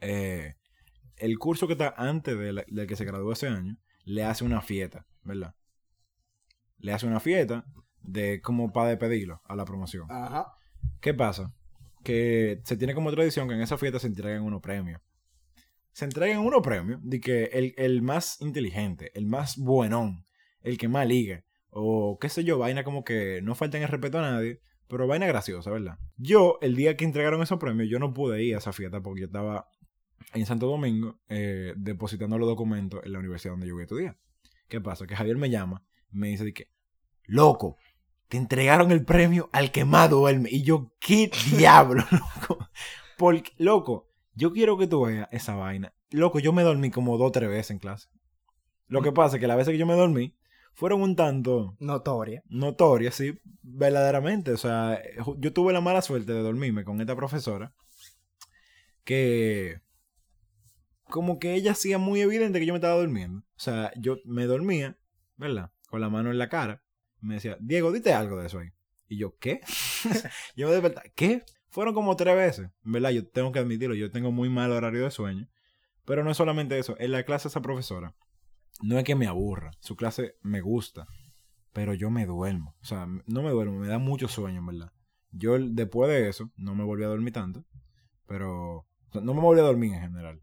Eh, el curso que está antes de la- del que se graduó ese año, le hace una fiesta, ¿verdad? Le hace una fiesta de como para despedirlo a la promoción. Ajá. ¿Qué pasa? Que se tiene como tradición que en esa fiesta se entreguen unos premios. Se entregan unos premios de que el, el más inteligente, el más buenón, el que más liga, o qué sé yo, vaina como que no falten el respeto a nadie, pero vaina graciosa, ¿verdad? Yo, el día que entregaron esos premios, yo no pude ir a esa fiesta porque yo estaba en Santo Domingo eh, depositando los documentos en la universidad donde yo voy a estudiar. ¿Qué pasa? Que Javier me llama y me dice de que, loco, te entregaron el premio al que más duerme. Y yo, ¿qué diablo, <laughs> loco? Porque, loco, yo quiero que tú veas esa vaina. Loco, yo me dormí como dos o tres veces en clase. Lo que pasa es que las veces que yo me dormí fueron un tanto Notoria. notorias, sí, verdaderamente. O sea, ju- yo tuve la mala suerte de dormirme con esta profesora que como que ella hacía muy evidente que yo me estaba durmiendo. O sea, yo me dormía, ¿verdad? Con la mano en la cara. Me decía, Diego, dite algo de eso ahí. Y yo, ¿qué? <laughs> yo me despertaba, ¿qué? Fueron como tres veces, ¿verdad? Yo tengo que admitirlo, yo tengo muy mal horario de sueño. Pero no es solamente eso, en la clase esa profesora, no es que me aburra, su clase me gusta, pero yo me duermo. O sea, no me duermo, me da mucho sueño, verdad. Yo después de eso, no me volví a dormir tanto, pero no me volví a dormir en general.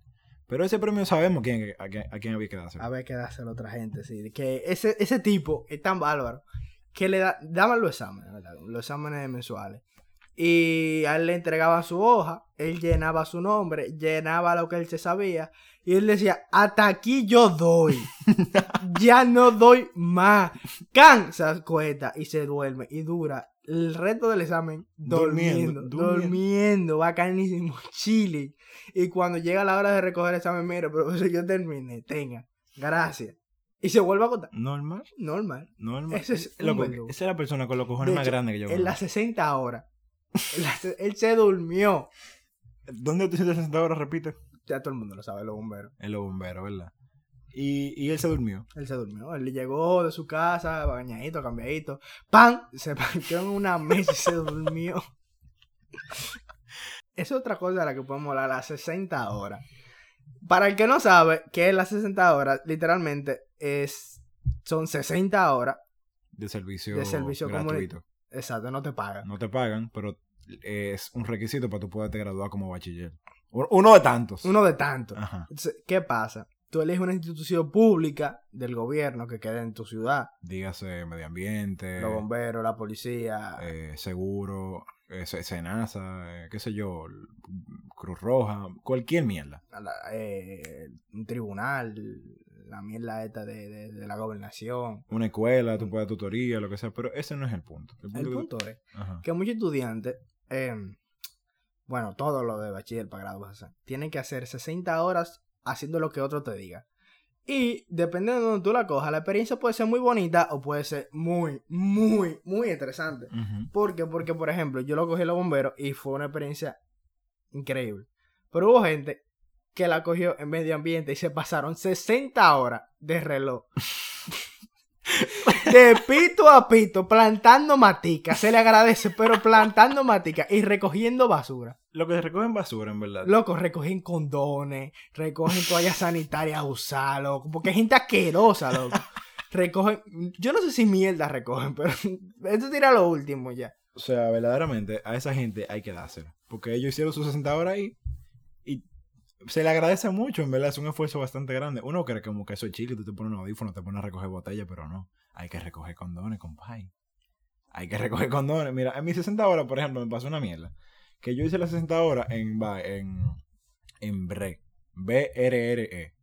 Pero ese premio sabemos quién, a, quién, a quién había que dárselo. A ver qué dárselo a otra gente, sí. Que ese, ese tipo es tan bárbaro que le da, daban los exámenes, ¿verdad? Los exámenes mensuales. Y a él le entregaba su hoja, él llenaba su nombre, llenaba lo que él se sabía, y él decía, hasta aquí yo doy, <laughs> ya no doy más. Can se acuesta y se duerme y dura el resto del examen durmiendo, Durmiendo, durmiendo, durmiendo. bacanísimo, <laughs> chile. Y cuando llega la hora de recoger el examen, mire, profesor, <laughs> yo terminé, tenga, gracias. Y se vuelve a contar. Normal, Normal. normal. Ese es Loco, esa es la persona con los cojones más grandes que yo En las 60 horas. él se durmió. ¿Dónde tú sientes ahora? Repite. Ya todo el mundo lo sabe, los bomberos. En los bomberos, ¿verdad? Y, y él se durmió. Él se durmió. Él llegó de su casa, bañadito, cambiadito. ¡Pam! Se <laughs> partió en una mesa y se durmió. es otra cosa de la que podemos hablar, las 60 horas. Para el que no sabe, qué es las 60 horas, literalmente es son 60 horas. De servicio, De servicio gratuito. Exacto, no te pagan. No te pagan, pero es un requisito para tú poderte graduar como bachiller. Uno de tantos. Uno de tantos. Ajá. Entonces, ¿Qué pasa? Tú eliges una institución pública del gobierno que quede en tu ciudad. Dígase medio ambiente, Los bomberos, la policía. eh, seguro, eh, Se- Senasa, eh, qué sé yo, Cruz Roja, cualquier mierda. la- eh, un tribunal, la mierda esta de, de- de la gobernación. Una escuela, tú puedes dar tutoría, lo que sea, pero ese no es el punto. El punto, El que- punto es Ajá. que muchos estudiantes, eh, bueno, todo lo de bachiller para graduarse, tienen que hacer 60 horas haciendo lo que otro te diga. Y dependiendo de donde tú la cojas, la experiencia puede ser muy bonita o puede ser muy, muy, muy interesante. Ujú. ¿Por qué? Porque, por ejemplo, yo lo cogí a los bomberos y fue una experiencia increíble. Pero hubo gente que la cogió en medio ambiente y se pasaron 60 horas de reloj. <laughs> De pito a pito, plantando matica. Se le agradece, pero plantando matica y recogiendo basura. Lo que se recoge en basura, en verdad. Loco, recogen condones, recogen toallas sanitarias usadas, loco. Porque hay gente asquerosa, loco. Recogen, yo no sé si mierda recogen, pero esto tira lo último ya. O sea, verdaderamente, a esa gente hay que dárselo. Porque ellos hicieron sus 60 horas ahí. Y se le agradece mucho, en verdad, es un esfuerzo bastante grande. Uno cree como que eso es chile, tú te pones un audífono, te pones a recoger botellas, pero no. Hay que recoger condones, compadre. Hay que recoger condones. Mira, en mis 60 horas, por ejemplo, me pasó una mierda. Que yo hice las 60 horas en, en, en BRE. B-R-R-E.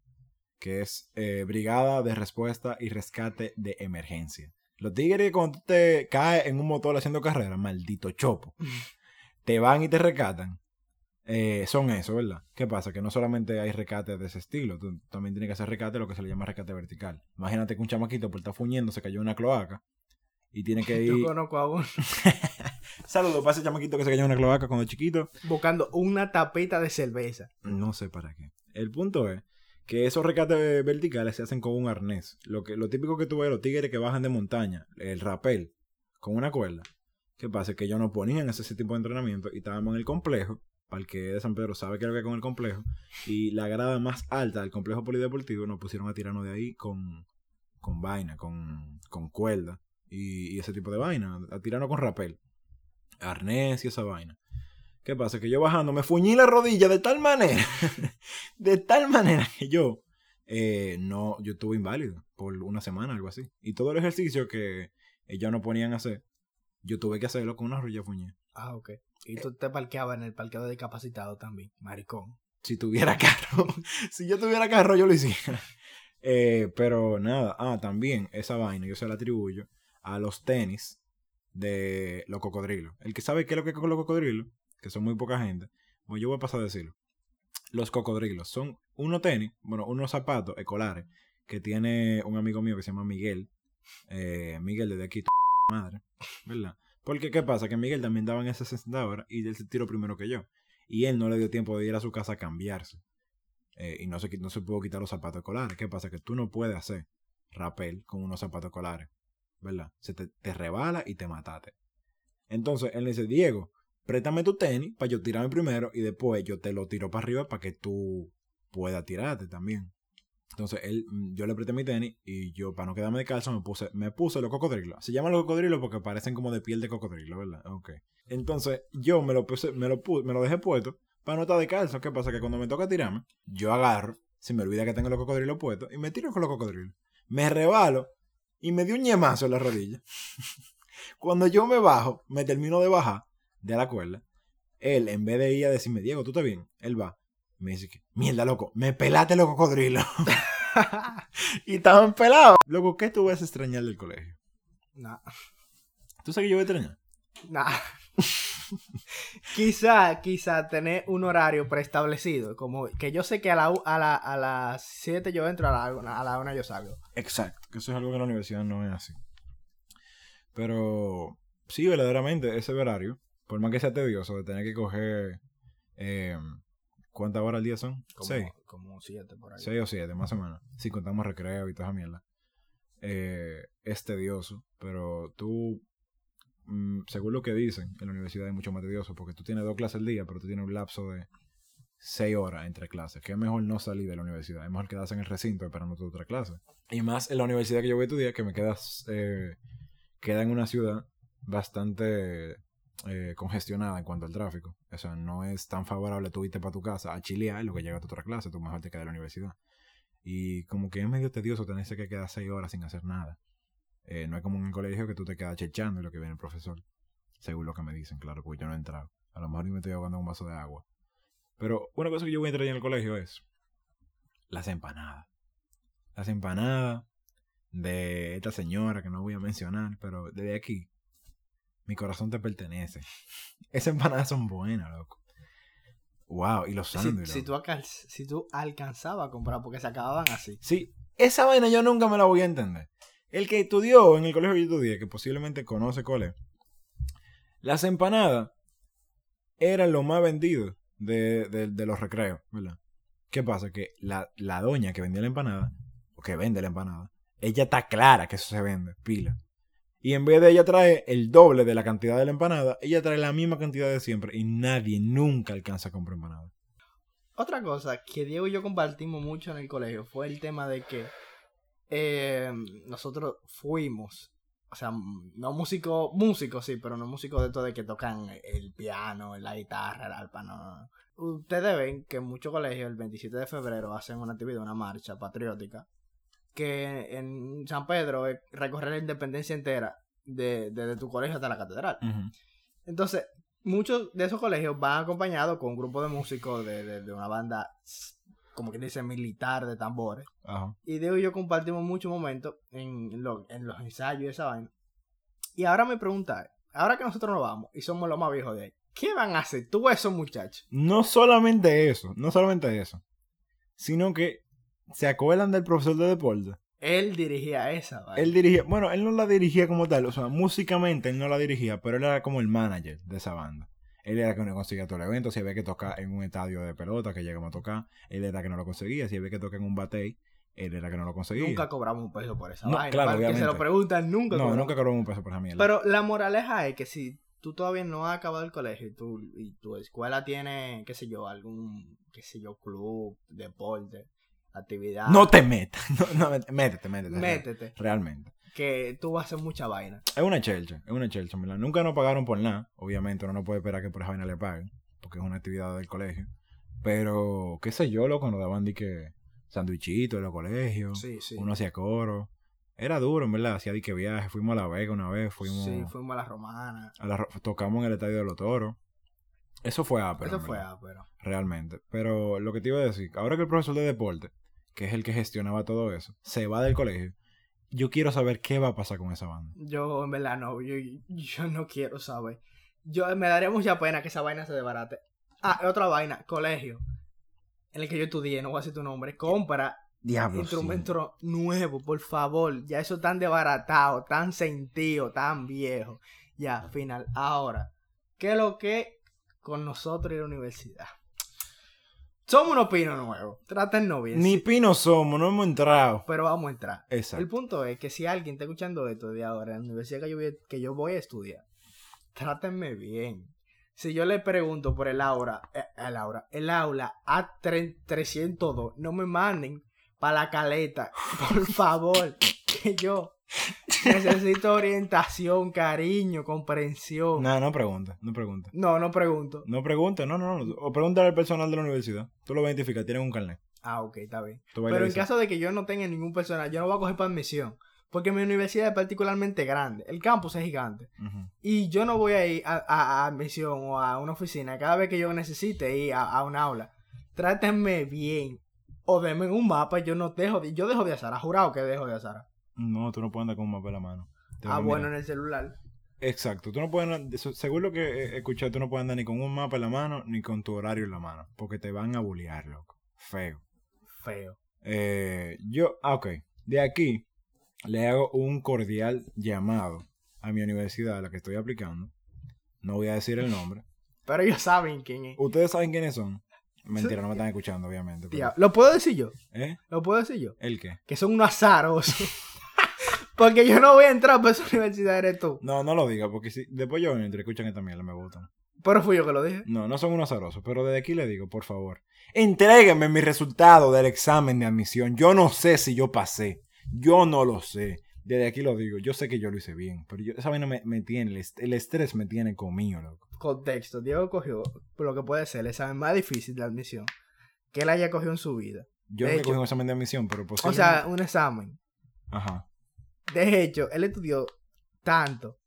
Que es eh, Brigada de Respuesta y Rescate de Emergencia. Los tigres cuando tú te caes en un motor haciendo carrera, maldito chopo, <laughs> te van y te rescatan. Eh, son eso, ¿verdad? ¿Qué pasa? Que no solamente hay recates de ese estilo, tú también tienes que hacer recate lo que se le llama recate vertical. Imagínate que un chamaquito por estar fuñendo se cayó en una cloaca y tiene que <laughs> ir. Yo conozco a uno <laughs> Saludos para ese chamaquito que se cayó en una cloaca cuando chiquito. buscando una tapita de cerveza. No sé para qué. El punto es que esos recates verticales se hacen con un arnés. Lo, que, lo típico que tú ves, los tigres que bajan de montaña, el rapel, con una cuerda. ¿Qué pasa? Que ellos no ponían ese, ese tipo de entrenamiento y estábamos en el complejo. Parque de San Pedro sabe que lo que con el complejo. Y la grada más alta del complejo polideportivo nos pusieron a tirarnos de ahí con, con vaina, con, con cuerda y, y ese tipo de vaina. A tirarnos con rapel. Arnés y esa vaina. ¿Qué pasa? Que yo bajando me fuñí la rodilla de tal manera, <laughs> de tal manera que yo eh, no, yo estuve inválido por una semana, algo así. Y todo el ejercicio que ellos no ponían a hacer, yo tuve que hacerlo con una rodilla fuñida. Ah, ok. Y tú te parqueabas en el parqueo de discapacitado también, maricón. Si tuviera <laughs> carro, si yo tuviera carro, yo lo hiciera. <laughs> Eh, pero nada, ah, también esa vaina yo se la atribuyo a los tenis de los cocodrilos. El que sabe qué es lo que es los cocodrilos, que son muy poca gente, pues yo voy a pasar a decirlo. Los cocodrilos son unos tenis, bueno, unos zapatos escolares que tiene un amigo mío que se llama Miguel. Eh, Miguel desde aquí, <laughs> madre, ¿verdad? Porque, ¿qué pasa? Que Miguel también daba en ese 60 horas y él se tiró primero que yo. Y él no le dio tiempo de ir a su casa a cambiarse. Eh, y no se, no se pudo quitar los zapatos escolares. ¿Qué pasa? Que tú no puedes hacer rapel con unos zapatos escolares. ¿Verdad? Se te, te rebala y te mataste. Entonces él le dice, Diego, préstame tu tenis para yo tirarme primero y después yo te lo tiro para arriba para que tú puedas tirarte también. Entonces él, mm, yo le presté mi tenis y yo para no quedarme de calzo me puse, me puse los cocodrilos. Se llaman los cocodrilos porque parecen como de piel de cocodrilo, ¿verdad? Ok. Entonces yo me lo puse, me lo puse, me lo dejé puesto para no estar de calzo. ¿Qué pasa? Que cuando me toca tirarme, yo agarro, se me olvida que tengo los cocodrilos puestos y me tiro con los cocodrilos. Me rebalo y me dio un ñemazo en la rodilla. <laughs> Cuando yo me bajo, me termino de bajar de la cuerda, él, en vez de ir a decirme, Diego, ¿tú estás bien? Él va. Me dice que, mierda, loco, me pelaste los cocodrilos. <laughs> <laughs> y estaban pelados. Loco, ¿qué tú vas a extrañar del colegio? nah, ¿Tú sabes que yo voy a extrañar? nah. <laughs> quizá, quizá tener un horario preestablecido. Como que yo sé que a, la, a, la, a las 7 yo entro, a la, a la 1 yo salgo. Exacto, que eso es algo que en la universidad no es así. Pero sí, verdaderamente, ese horario, por más que sea tedioso de tener que coger... eh, ¿Cuántas horas al día son? Como, Seis. como 7 por ahí. 6 o 7, más o menos. Si contamos recreo y toda esa mierda. Eh, es tedioso, pero tú, mm, según lo que dicen, en la universidad es mucho más tedioso porque tú tienes dos clases al día, pero tú tienes un lapso de 6 horas entre clases. Que es mejor no salir de la universidad, es mejor quedarse en el recinto esperando tu otra clase. Y más en la universidad que yo voy a estudiar, que me quedas, eh, queda en una ciudad bastante eh, congestionada en cuanto al tráfico. O sea, no es tan favorable tú irte para tu casa a chilear lo que llega a tu otra clase, tú mejor te quedas en la universidad. Y como que es medio tedioso tenerse que quedar seis horas sin hacer nada. Eh, no es como en el colegio que tú te quedas chechando lo que viene el profesor. Según lo que me dicen, claro, porque yo no he entrado. A lo mejor ni me estoy ahogando un vaso de agua. Pero una cosa que yo voy a entrar en el colegio es las empanadas. Las empanadas de esta señora que no voy a mencionar, pero desde aquí mi corazón te pertenece. <laughs> Esas empanadas son buenas, loco. Wow, y los sándwiches. si, tú alcan- si tú alcanzabas a comprar porque se acababan así. Sí, esa vaina yo nunca me la voy a entender. El que estudió en el colegio que yo estudié, que posiblemente conoce cuál es, las empanadas eran lo más vendido de, de- de los recreos, ¿verdad? ¿Qué pasa? Que la, la doña que vendía la empanada, o que vende la empanada, ella está clara que eso se vende, pila. Y en vez de ella traer el doble de la cantidad de la empanada, ella trae la misma cantidad de siempre. Y nadie nunca alcanza a comprar empanada. Otra cosa que Diego y yo compartimos mucho en el colegio fue el tema de que eh, nosotros fuimos, o sea, no músicos, músicos sí, pero no músicos de todo de que tocan el piano, la guitarra, el arpa, no. ustedes ven que en muchos colegios el 27 de febrero hacen una actividad, una marcha patriótica, que en San Pedro es recorrer la independencia entera de- desde tu colegio hasta la catedral. Entonces, muchos de esos colegios van acompañados con un grupo de músicos de, de- de una banda, como que dice, militar de tambores. Ajá. Y Diego y yo compartimos muchos momentos en, lo- en los ensayos y esa vaina. Y ahora me pregunta, ahora que nosotros nos vamos y somos los más viejos de ahí, ¿qué van a hacer tú esos muchachos? No solamente eso, no solamente eso, sino que se acuerdan del profesor de deporte. Él dirigía esa vaina. Él dirigía, bueno, él no la dirigía como tal, o sea, músicamente él no la dirigía, pero él era como el manager de esa banda. Él era el que nos conseguía todo el evento, si había que tocar en un estadio de pelota que llegamos a tocar, él era el que no lo conseguía, si había que tocar en un batey, él era el que no lo conseguía. Nunca cobramos un peso por esa No, vaina. claro, Para que se obviamente. lo preguntan, nunca. no, cobramos. nunca cobramos un peso por esa mierda. Pero la moraleja es que si tú todavía no has acabado el colegio y tu, y tu escuela tiene, qué sé yo, algún, qué sé yo, club, deporte, actividad, no te metas, <laughs> no, no, métete, métete. métete, Realmente. que tú vas a hacer mucha vaina. Es una chelcha, es una chelcha, ¿verdad? Nunca nos pagaron por nada. Obviamente uno no puede esperar que por esa vaina le paguen, porque es una actividad del colegio. Pero, qué sé yo, loco, nos daban de que sandwichitos en los colegios. Sí, sí. Uno hacía coro. Era duro, en verdad. Hacía de que viaje. Fuimos a La Vega una vez. Fuimos. Sí, fuimos a la romana. a la ro- tocamos en el estadio de los toros. Eso fue ápero. Eso fue ápero. Realmente. Pero lo que te iba a decir, ahora que el profesor de deporte, que es el que gestionaba todo eso, se va del colegio, yo quiero saber qué va a pasar con esa banda. Yo, en verdad, no, yo, yo no quiero saber. Yo me daría mucha pena que esa vaina se desbarate. Ah, otra vaina, colegio. En el que yo estudié, no voy a decir tu nombre. Compra Diablo. instrumento nuevo, por favor. Ya eso tan desbaratado, tan sentido, tan viejo. Ya, final. Ahora, ¿qué es lo que con nosotros y la universidad? Somos unos pinos nuevos. Trátennos bien. Ni sí, pino somos, no hemos entrado. pero vamos a entrar. El Exacto. punto es que si alguien está escuchando esto de ahora en la universidad que yo voy, que yo voy a estudiar, trátenme bien. Si yo le pregunto por el aula, eh, el aula, el aula A302, no me manden para la caleta, por favor, <laughs> que yo necesito orientación, cariño, comprensión. No, no pregunta, no pregunta. No, no pregunto. No pregunta, no, no, no. O pregúntale al personal de la universidad. Tú lo identificas, tienen un carnet. Ah, ok, está bien. Pero en caso de que yo no tenga ningún personal, yo no voy a coger para admisión. Porque mi universidad es particularmente grande. El campus es gigante. Y yo no voy a ir a, a- a admisión o a una oficina cada vez que yo necesite ir a, a un aula. Trátenme bien. O denme un mapa. Yo no dejo de, yo dejo de azar. Jurado que dejo de azar. No, tú no puedes andar con un mapa en la mano. Te Ah, bueno, mirar. en el celular. Exacto. Tú no puedes según lo que he escuchado, tú no puedes andar ni con un mapa en la mano ni con tu horario en la mano. Porque te van a bullear, loco. Feo. Feo. Eh, yo, ah, ok. De aquí le hago un cordial llamado a mi universidad a la que estoy aplicando. No voy a decir el nombre. Pero ellos saben quién es. Ustedes saben quiénes son. Mentira, no me están escuchando, obviamente. pero- Tía, ¿Lo puedo decir yo? ¿Eh? ¿Lo puedo decir yo? ¿El qué? Que son unos azarosos. <laughs> Porque yo no voy a entrar para esa universidad, eres tú. No, no lo diga, porque si después yo entro y escuchan esta mierda, me gustan. Pero fui yo que lo dije. No, no son unos azarosos, pero desde aquí le digo, por favor, entréguenme mi resultado del examen de admisión. Yo no sé si yo pasé. Yo no lo sé. Desde aquí lo digo. Yo sé que yo lo hice bien, pero yo, esa vaina me, me tiene, el, est- el estrés me tiene conmigo, loco. Contexto. Diego cogió lo que puede ser el examen más difícil de admisión que él haya cogido en su vida. Yo De no hecho- cogí un examen de admisión, pero O posiblemente... sea, un examen. Ajá. De hecho, él estudió tanto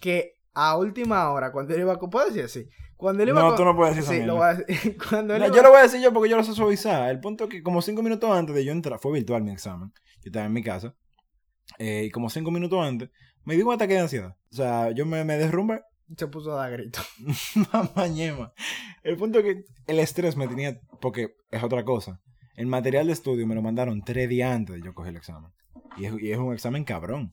que a última hora, cuando él iba a... ¿Puedo decir así? Cuando él iba a... No, co- tú no puedes decir Sí, esa lo mierda. voy a decir. <laughs> Cuando él No, iba- yo lo voy a decir yo porque yo lo sé suavizar. El punto es que como cinco minutos antes de yo entrar, fue virtual mi examen. Yo estaba en mi casa. eh, y como cinco minutos antes, me dio un ataque de ansiedad. O sea, yo me, me derrumbé. Se puso a dar grito. <laughs> Mamá ñema. El punto es que el estrés me tenía, porque es otra cosa. El material de estudio me lo mandaron tres días antes de yo coger el examen. Y es, un examen cabrón.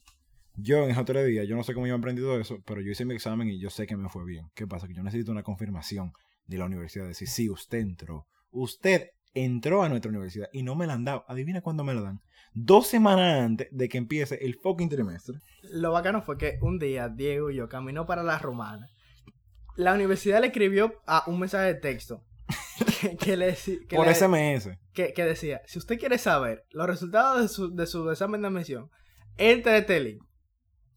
Yo en esos tres días, yo no sé cómo yo he aprendido eso, pero yo hice mi examen y yo sé que me fue bien. ¿Qué pasa? Que yo necesito una confirmación de la universidad. De decir, sí, usted entró. Usted entró a nuestra universidad y no me la han dado. Adivina cuándo me la dan. Dos semanas antes de que empiece el fucking trimestre. Lo bacano fue que un día Diego y yo caminó para la romana. La universidad le escribió a un mensaje de texto que, <laughs> que le, que Por le- SMS. que, que decía, si usted quiere saber los resultados de su, de su examen de admisión, entre link.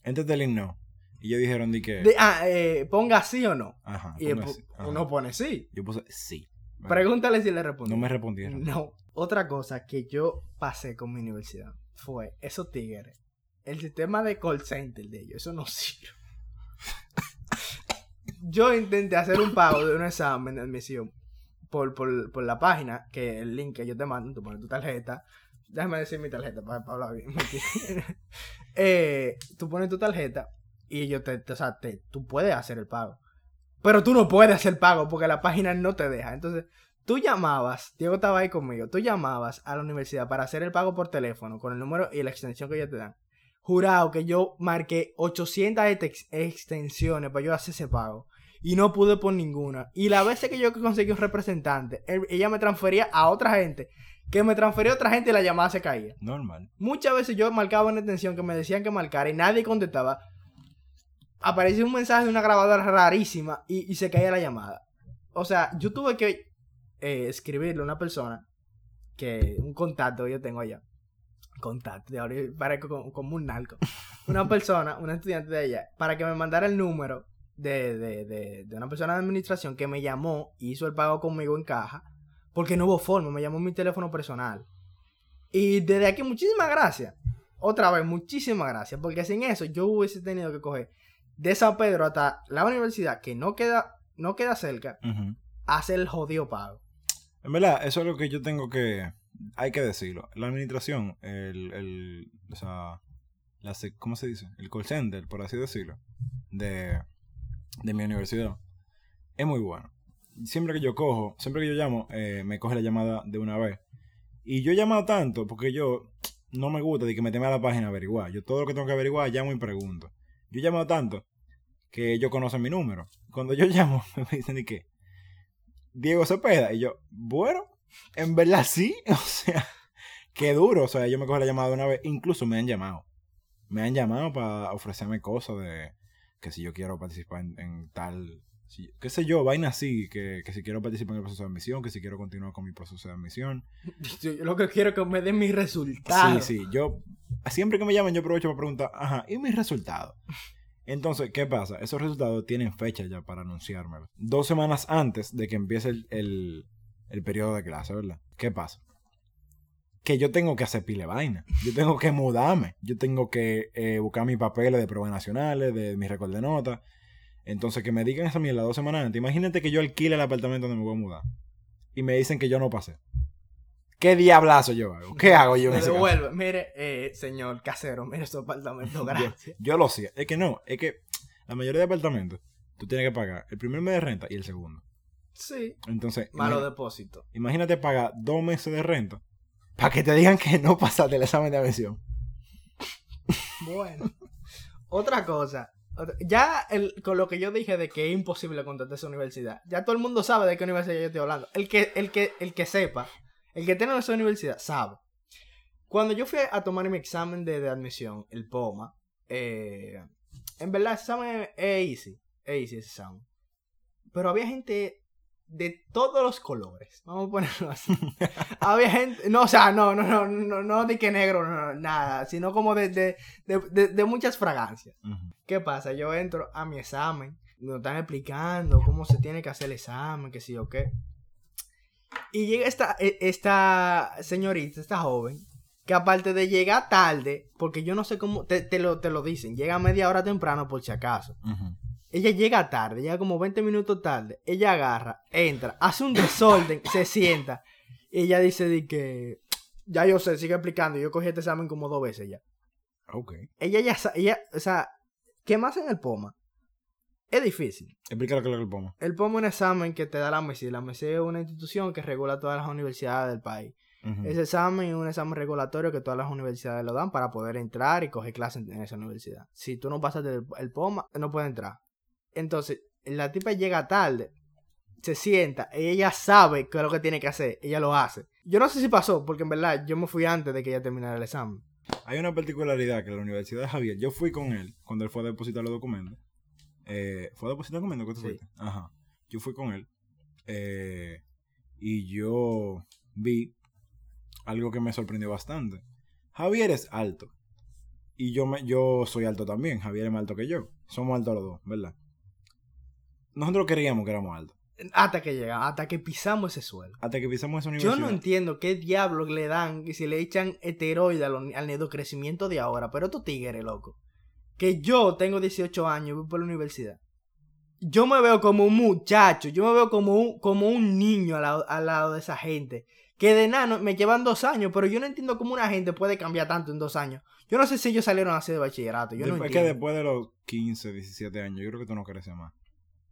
Entre el link no. Y ellos dijeron de que... De- ah, eh, ponga sí o no. Ajá. Y. Ajá. uno pone sí. Yo puse sí. Bueno, Pregúntale si le responde. no me respondieron. No. Otra cosa que yo pasé con mi universidad fue esos tigres. El sistema de call center de ellos, eso no <laughs> sirve. yo intenté hacer un pago de un examen de admisión por, por, por la página, que el link que yo te mando, tú pones tu tarjeta. Déjame decir mi tarjeta para, para hablar bien. <laughs> Eh, tú pones tu tarjeta y ellos te, o sea, te- tú puedes hacer el pago. Pero tú no puedes hacer pago porque la página no te deja. Entonces, tú llamabas, Diego estaba ahí conmigo, tú llamabas a la universidad para hacer el pago por teléfono con el número y la extensión que ellos te dan. Jurado que yo marqué 800 ex- extensiones para yo hacer ese pago. Y no pude por ninguna. Y la vez que yo conseguí un representante, él- ella me transfería a otra gente. Que me transfería a otra gente y la llamada se caía. Normal. Muchas veces yo marcaba una extensión que me decían que marcara y nadie contestaba. Aparecía un mensaje de una grabadora rarísima y, y se caía la llamada. O sea, yo tuve que eh, escribirle a una persona que un contacto que yo tengo allá. Contacto, de ahora parezco como, como un narco. Una persona, una estudiante de ella, para que me mandara el número de, de, de, de una persona de administración que me llamó y hizo el pago conmigo en caja. Porque no hubo forma, me llamó mi teléfono personal. Y desde aquí, muchísimas gracias. Otra vez, muchísimas gracias. Porque sin eso, yo hubiese tenido que coger de San Pedro hasta la universidad, que no queda, no queda cerca, a hacer el jodido pago. En verdad, eso es lo que yo tengo que... Hay que decirlo. La administración, el... el o sea, la, ¿cómo se dice? El call center, por así decirlo, de, de mi universidad, es muy bueno. Siempre que yo cojo, siempre que yo llamo, eh, me coge la llamada de una vez. Y yo he llamado tanto porque yo no me gusta de que me teme a la página a averiguar. Yo todo lo que tengo que averiguar llamo y pregunto. Yo he llamado tanto que ellos conocen mi número. Cuando yo <laughs> llamo, me dicen de qué. Diego Cepeda. Y yo, bueno, en verdad sí. <laughs> O sea, qué duro. O sea, yo me cojo la llamada de una vez. Incluso me han llamado. Me han llamado para ofrecerme cosas de que si yo quiero participar en, en tal. si- qué sé yo, vaina así. Que, que si quiero participar en el proceso de admisión. Que si quiero continuar con mi proceso de admisión. <laughs> Yo, yo lo que quiero es que me den mis resultados. Sí, sí. Yo, siempre que me llaman, yo aprovecho para preguntar, ajá, ¿y mis resultados? Entonces, ¿qué pasa? Esos resultados tienen fecha ya para anunciármelo. Dos semanas antes de que empiece el, el, el periodo de clase, ¿verdad? ¿Qué pasa? Que yo tengo que hacer pile vaina. Yo tengo que mudarme. Yo tengo que eh, buscar mis papeles de pruebas nacionales, de mi récord de notas. Entonces, que me digan esa mierda dos semanas antes. Imagínate que yo alquile el apartamento donde me voy a mudar. Y me dicen que yo no pasé. ¿Qué diablazo yo hago? ¿Qué hago yo Me devuelve. Mire, eh, señor casero, mire su apartamento, gracias. Yo lo sé. Es que no. Es que la mayoría de apartamentos tú tienes que pagar el primer mes de renta y el segundo. Sí. Entonces, Malo depósito. imagínate pagar dos meses de renta para que te digan que no pasaste el examen de admisión. Bueno. Otra cosa. Ya el- con lo que yo dije de que es imposible contratar esa universidad, ya todo el mundo sabe de qué universidad yo estoy hablando. El que, el que, el que sepa, el que tiene esa universidad, sabe. Cuando yo fui a tomar mi examen de, de admisión, el POMA, eh, en verdad ese examen es easy. Es easy ese examen. Pero había gente de todos los colores. Vamos a ponerlo así. <laughs> había gente, no, o sea, no, no, no, no, no de que negro, no, no, nada, sino como de, de, de, de- muchas fragancias. Ujú. ¿Qué pasa? Yo entro a mi examen, nos están explicando cómo se tiene que hacer el examen, que sí o qué. Y llega esta, e- esta señorita, esta joven, que aparte de llegar tarde, porque yo no sé cómo, te, te lo, te lo dicen, llega media hora temprano por si acaso. Ujú. Ella llega tarde, llega como 20 minutos tarde. Ella agarra, entra, hace un desorden, se sienta. Y ella dice de que, ya yo sé, sigue explicando. Yo cogí este examen como dos veces ya. Ok. Ella ya, ella, o sea, ¿qué más en el POMA? Es difícil. Explica lo que es el POMA. El POMA es un examen que te da la MESI. La MESI es una institución que regula todas las universidades del país. Ese examen es un examen regulatorio que todas las universidades lo dan para poder entrar y coger clases en, esa universidad. Si tú no pasas del el POMA, no puedes entrar. Entonces, la tipa llega tarde, se sienta, y ella sabe qué es lo que tiene que hacer, ella lo hace. Yo no sé si pasó, porque en verdad yo me fui antes de que ella terminara el examen. Hay una particularidad que la Universidad de Javier, yo fui con él cuando él fue a depositar los documentos. Eh, ¿Fue a depositar documentos que tú Sí. fuiste? Ajá. Yo fui con él. eh, y yo vi algo que me sorprendió bastante. Javier es alto. Y yo, me, yo soy alto también. Javier es más alto que yo. Somos altos los dos, ¿verdad? Nosotros queríamos que éramos altos. Hasta que llegamos, hasta que pisamos ese suelo. Hasta que pisamos esa Yo universidad. no entiendo qué diablos le dan y si le echan esteroides al, al nedocrecimiento de ahora. Pero estos tigres, loco. Que yo tengo 18 años y voy por la universidad. Yo me veo como un muchacho. Yo me veo como un, como un niño al lado, al lado de esa gente. Que de nano me llevan dos años. Pero yo no entiendo cómo una gente puede cambiar tanto en dos años. Yo no sé si ellos salieron así de bachillerato. Yo no Después- es que después de los 15, 17 años, yo creo que tú no creces más.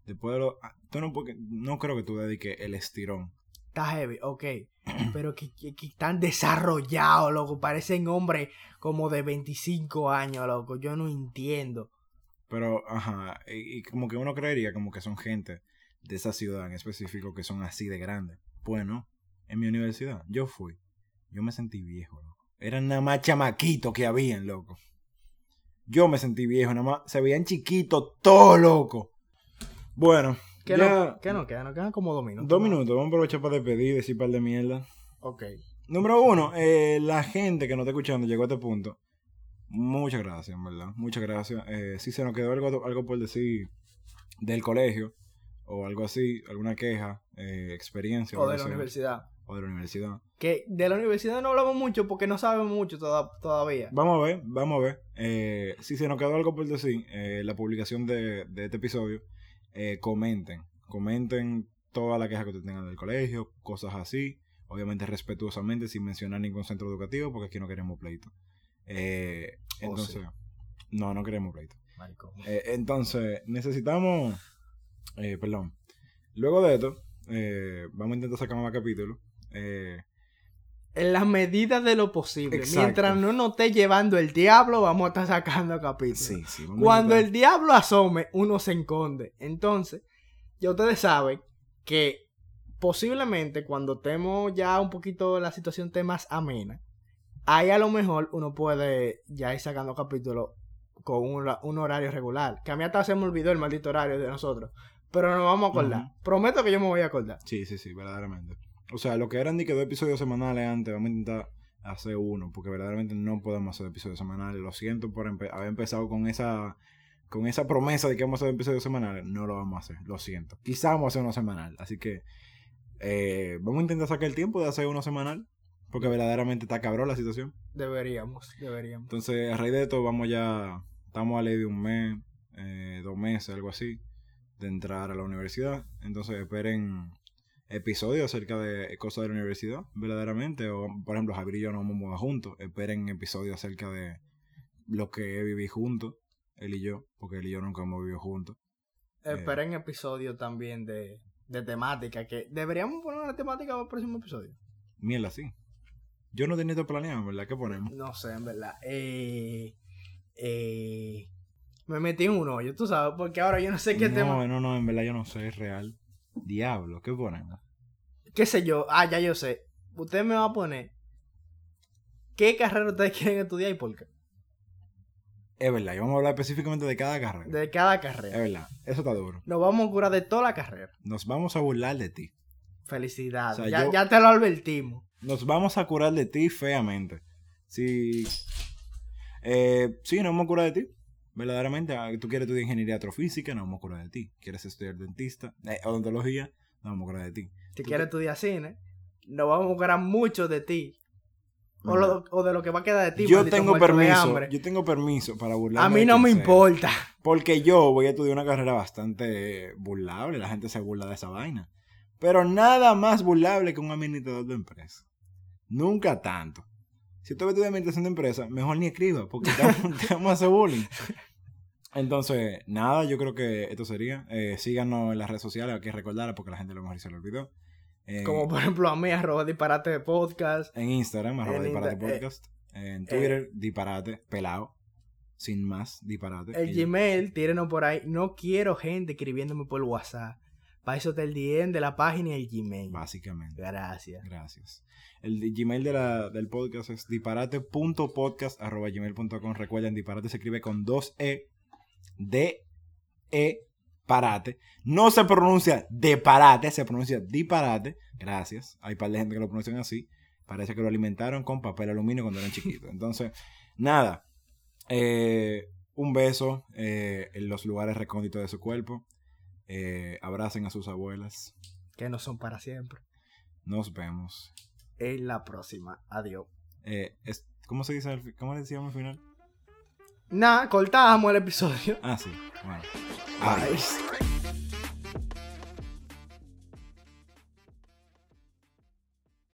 Después de los... ah, Tú no, porque, no creo que tú dediques el estirón. Está heavy, ok. <clears throat> Pero que, que- que están desarrollados, loco. Parecen hombres como de 25 años, loco. Yo no entiendo. Pero, ajá, y, y como que uno creería como que son gente de esa ciudad en específico que son así de grandes. Bueno, en mi universidad, yo fui. Yo me sentí viejo, loco. Eran nada más chamaquitos que habían, loco. Yo me sentí viejo, nada más. Se veían chiquitos, todo loco. Bueno, ¿Qué ya no, ¿Qué no quedan? Nos quedan como dos minutos. dos minutos. Vamos a aprovechar para despedir y decir par de mierda. Ok. Número uno, eh, la gente que nos está escuchando llegó a este punto. Muchas gracias, en verdad. Muchas gracias. Eh, si se nos quedó algo, algo por decir del colegio o algo así, alguna queja, eh, experiencia O de la universidad. o de la universidad. Que de la universidad no hablamos mucho porque no sabemos mucho toda- todavía. Vamos a ver, vamos a ver. Eh, si se nos quedó algo por decir, eh, la publicación de, de este episodio, eh, comenten. Comenten toda la queja que ustedes tengan del colegio, cosas así. Obviamente respetuosamente, sin mencionar ningún centro educativo, porque aquí no queremos pleito. Eh, Oh, entonces, sí. no, no queremos pleito. Eh, entonces, necesitamos, eh, perdón, luego de esto, vamos a intentar sacar más capítulos. Eh, En las medidas de lo posible. Exacto. Mientras no nos esté llevando el diablo, vamos a estar sacando capítulos. sí, sí. Cuando el diablo asome, uno se enconde. Entonces, ya ustedes saben que posiblemente cuando estemos ya un poquito la situación esté más amena, ahí a lo mejor uno puede ya ir sacando capítulos con un, hora- un horario regular. Que a mí hasta se me olvidó el maldito horario de nosotros. Pero nos vamos a acordar. Prometo que yo me voy a acordar. Sí, sí, sí, verdaderamente. O sea, lo que eran ni que dos episodios semanales antes, vamos a intentar hacer uno, porque verdaderamente no podemos hacer episodios semanales. Lo siento por empe- haber empezado con esa con esa promesa de que vamos a hacer episodios semanales. No lo vamos a hacer, lo siento. Quizá vamos a hacer uno semanal. Así que eh, vamos a intentar sacar el tiempo de hacer uno semanal, porque verdaderamente está cabrón la situación. Deberíamos, deberíamos. Entonces, a raíz de esto, vamos ya, estamos a ley de un mes, eh, dos meses, algo así, de entrar a la universidad. Entonces, esperen episodios acerca de cosas de la universidad, verdaderamente. O, por ejemplo, Javier y yo nos vamos a mudar juntos. Esperen episodios acerca de lo que viví juntos, él y yo, porque él y yo nunca hemos vivido juntos. Eh. Esperen episodios también de, de temática. Que deberíamos poner una temática para el próximo episodio. Mierda, sí. Yo no tenía esto planeado, ¿verdad? ¿Qué ponemos? No sé, en verdad. Eh, eh, me metí en un hoyo, tú sabes, porque ahora yo no sé qué no, tema. no, no, en verdad yo no sé, es real. Diablo, ¿qué ponemos? ¿Qué sé yo? Ah, ya yo sé. Usted me va a poner qué carrera ustedes quieren estudiar y por qué. Es verdad, y vamos a hablar específicamente de cada carrera. De cada Es carrera. verdad, eso está duro. Nos vamos a curar de toda la carrera. Nos vamos a burlar de ti. Felicidades. O sea, ya, yo- ya te lo advertimos. Nos vamos a curar de ti feamente. Si. Eh, sí, nos vamos a curar de ti. Verdaderamente, ah, tú quieres estudiar ingeniería astrofísica, nos vamos a curar de ti. Quieres estudiar dentista, eh, odontología, nos vamos a curar de ti. Si Tú quieres te- estudiar cine, nos vamos a curar mucho de ti. O, lo- o de lo que va a quedar de ti. yo tengo permiso, yo tengo permiso para burlarme. A mí no me sea. importa. Porque yo voy a estudiar una carrera bastante burlable, la gente se burla de esa vaina. Pero nada más burlable que un administrador de empresa. Nunca tanto. Si a estudiar administración de empresa, mejor ni escriba, porque te vamos- te <laughs> vamos a hacer bullying. Entonces, nada, yo creo que esto sería. Eh, síganos en las redes sociales, hay que recordar porque la gente a lo mejor se lo olvidó. Eh, Como por ejemplo a mí, arroba disparate de podcast. en Instagram, arroba en disparate Insta- eh, podcast. en Twitter, disparate, pelado. Sin más, disparate. El Y- Gmail, tírenos por ahí. No quiero gente escribiéndome por WhatsApp. Para eso está el DM de la página y el Gmail. Básicamente. Gracias. Gracias. El Gmail de la, del podcast es disparate.podcast.gmail.com. Recuerden, disparate se escribe con dos E. D, E, parate. No se pronuncia de parate, se pronuncia disparate. Gracias. Hay par de gente que lo pronuncian así. Parece que lo alimentaron con papel aluminio cuando eran chiquitos. Entonces, nada. Eh, un beso eh, en los lugares recónditos de su cuerpo. Eh, abracen a sus abuelas. Que no son para siempre. Nos vemos. En la próxima. Adiós. Es- ¿Cómo se dice? al ¿Cómo le decíamos al final? Nada, cortamos el episodio. Ah, sí. Bueno. Adiós.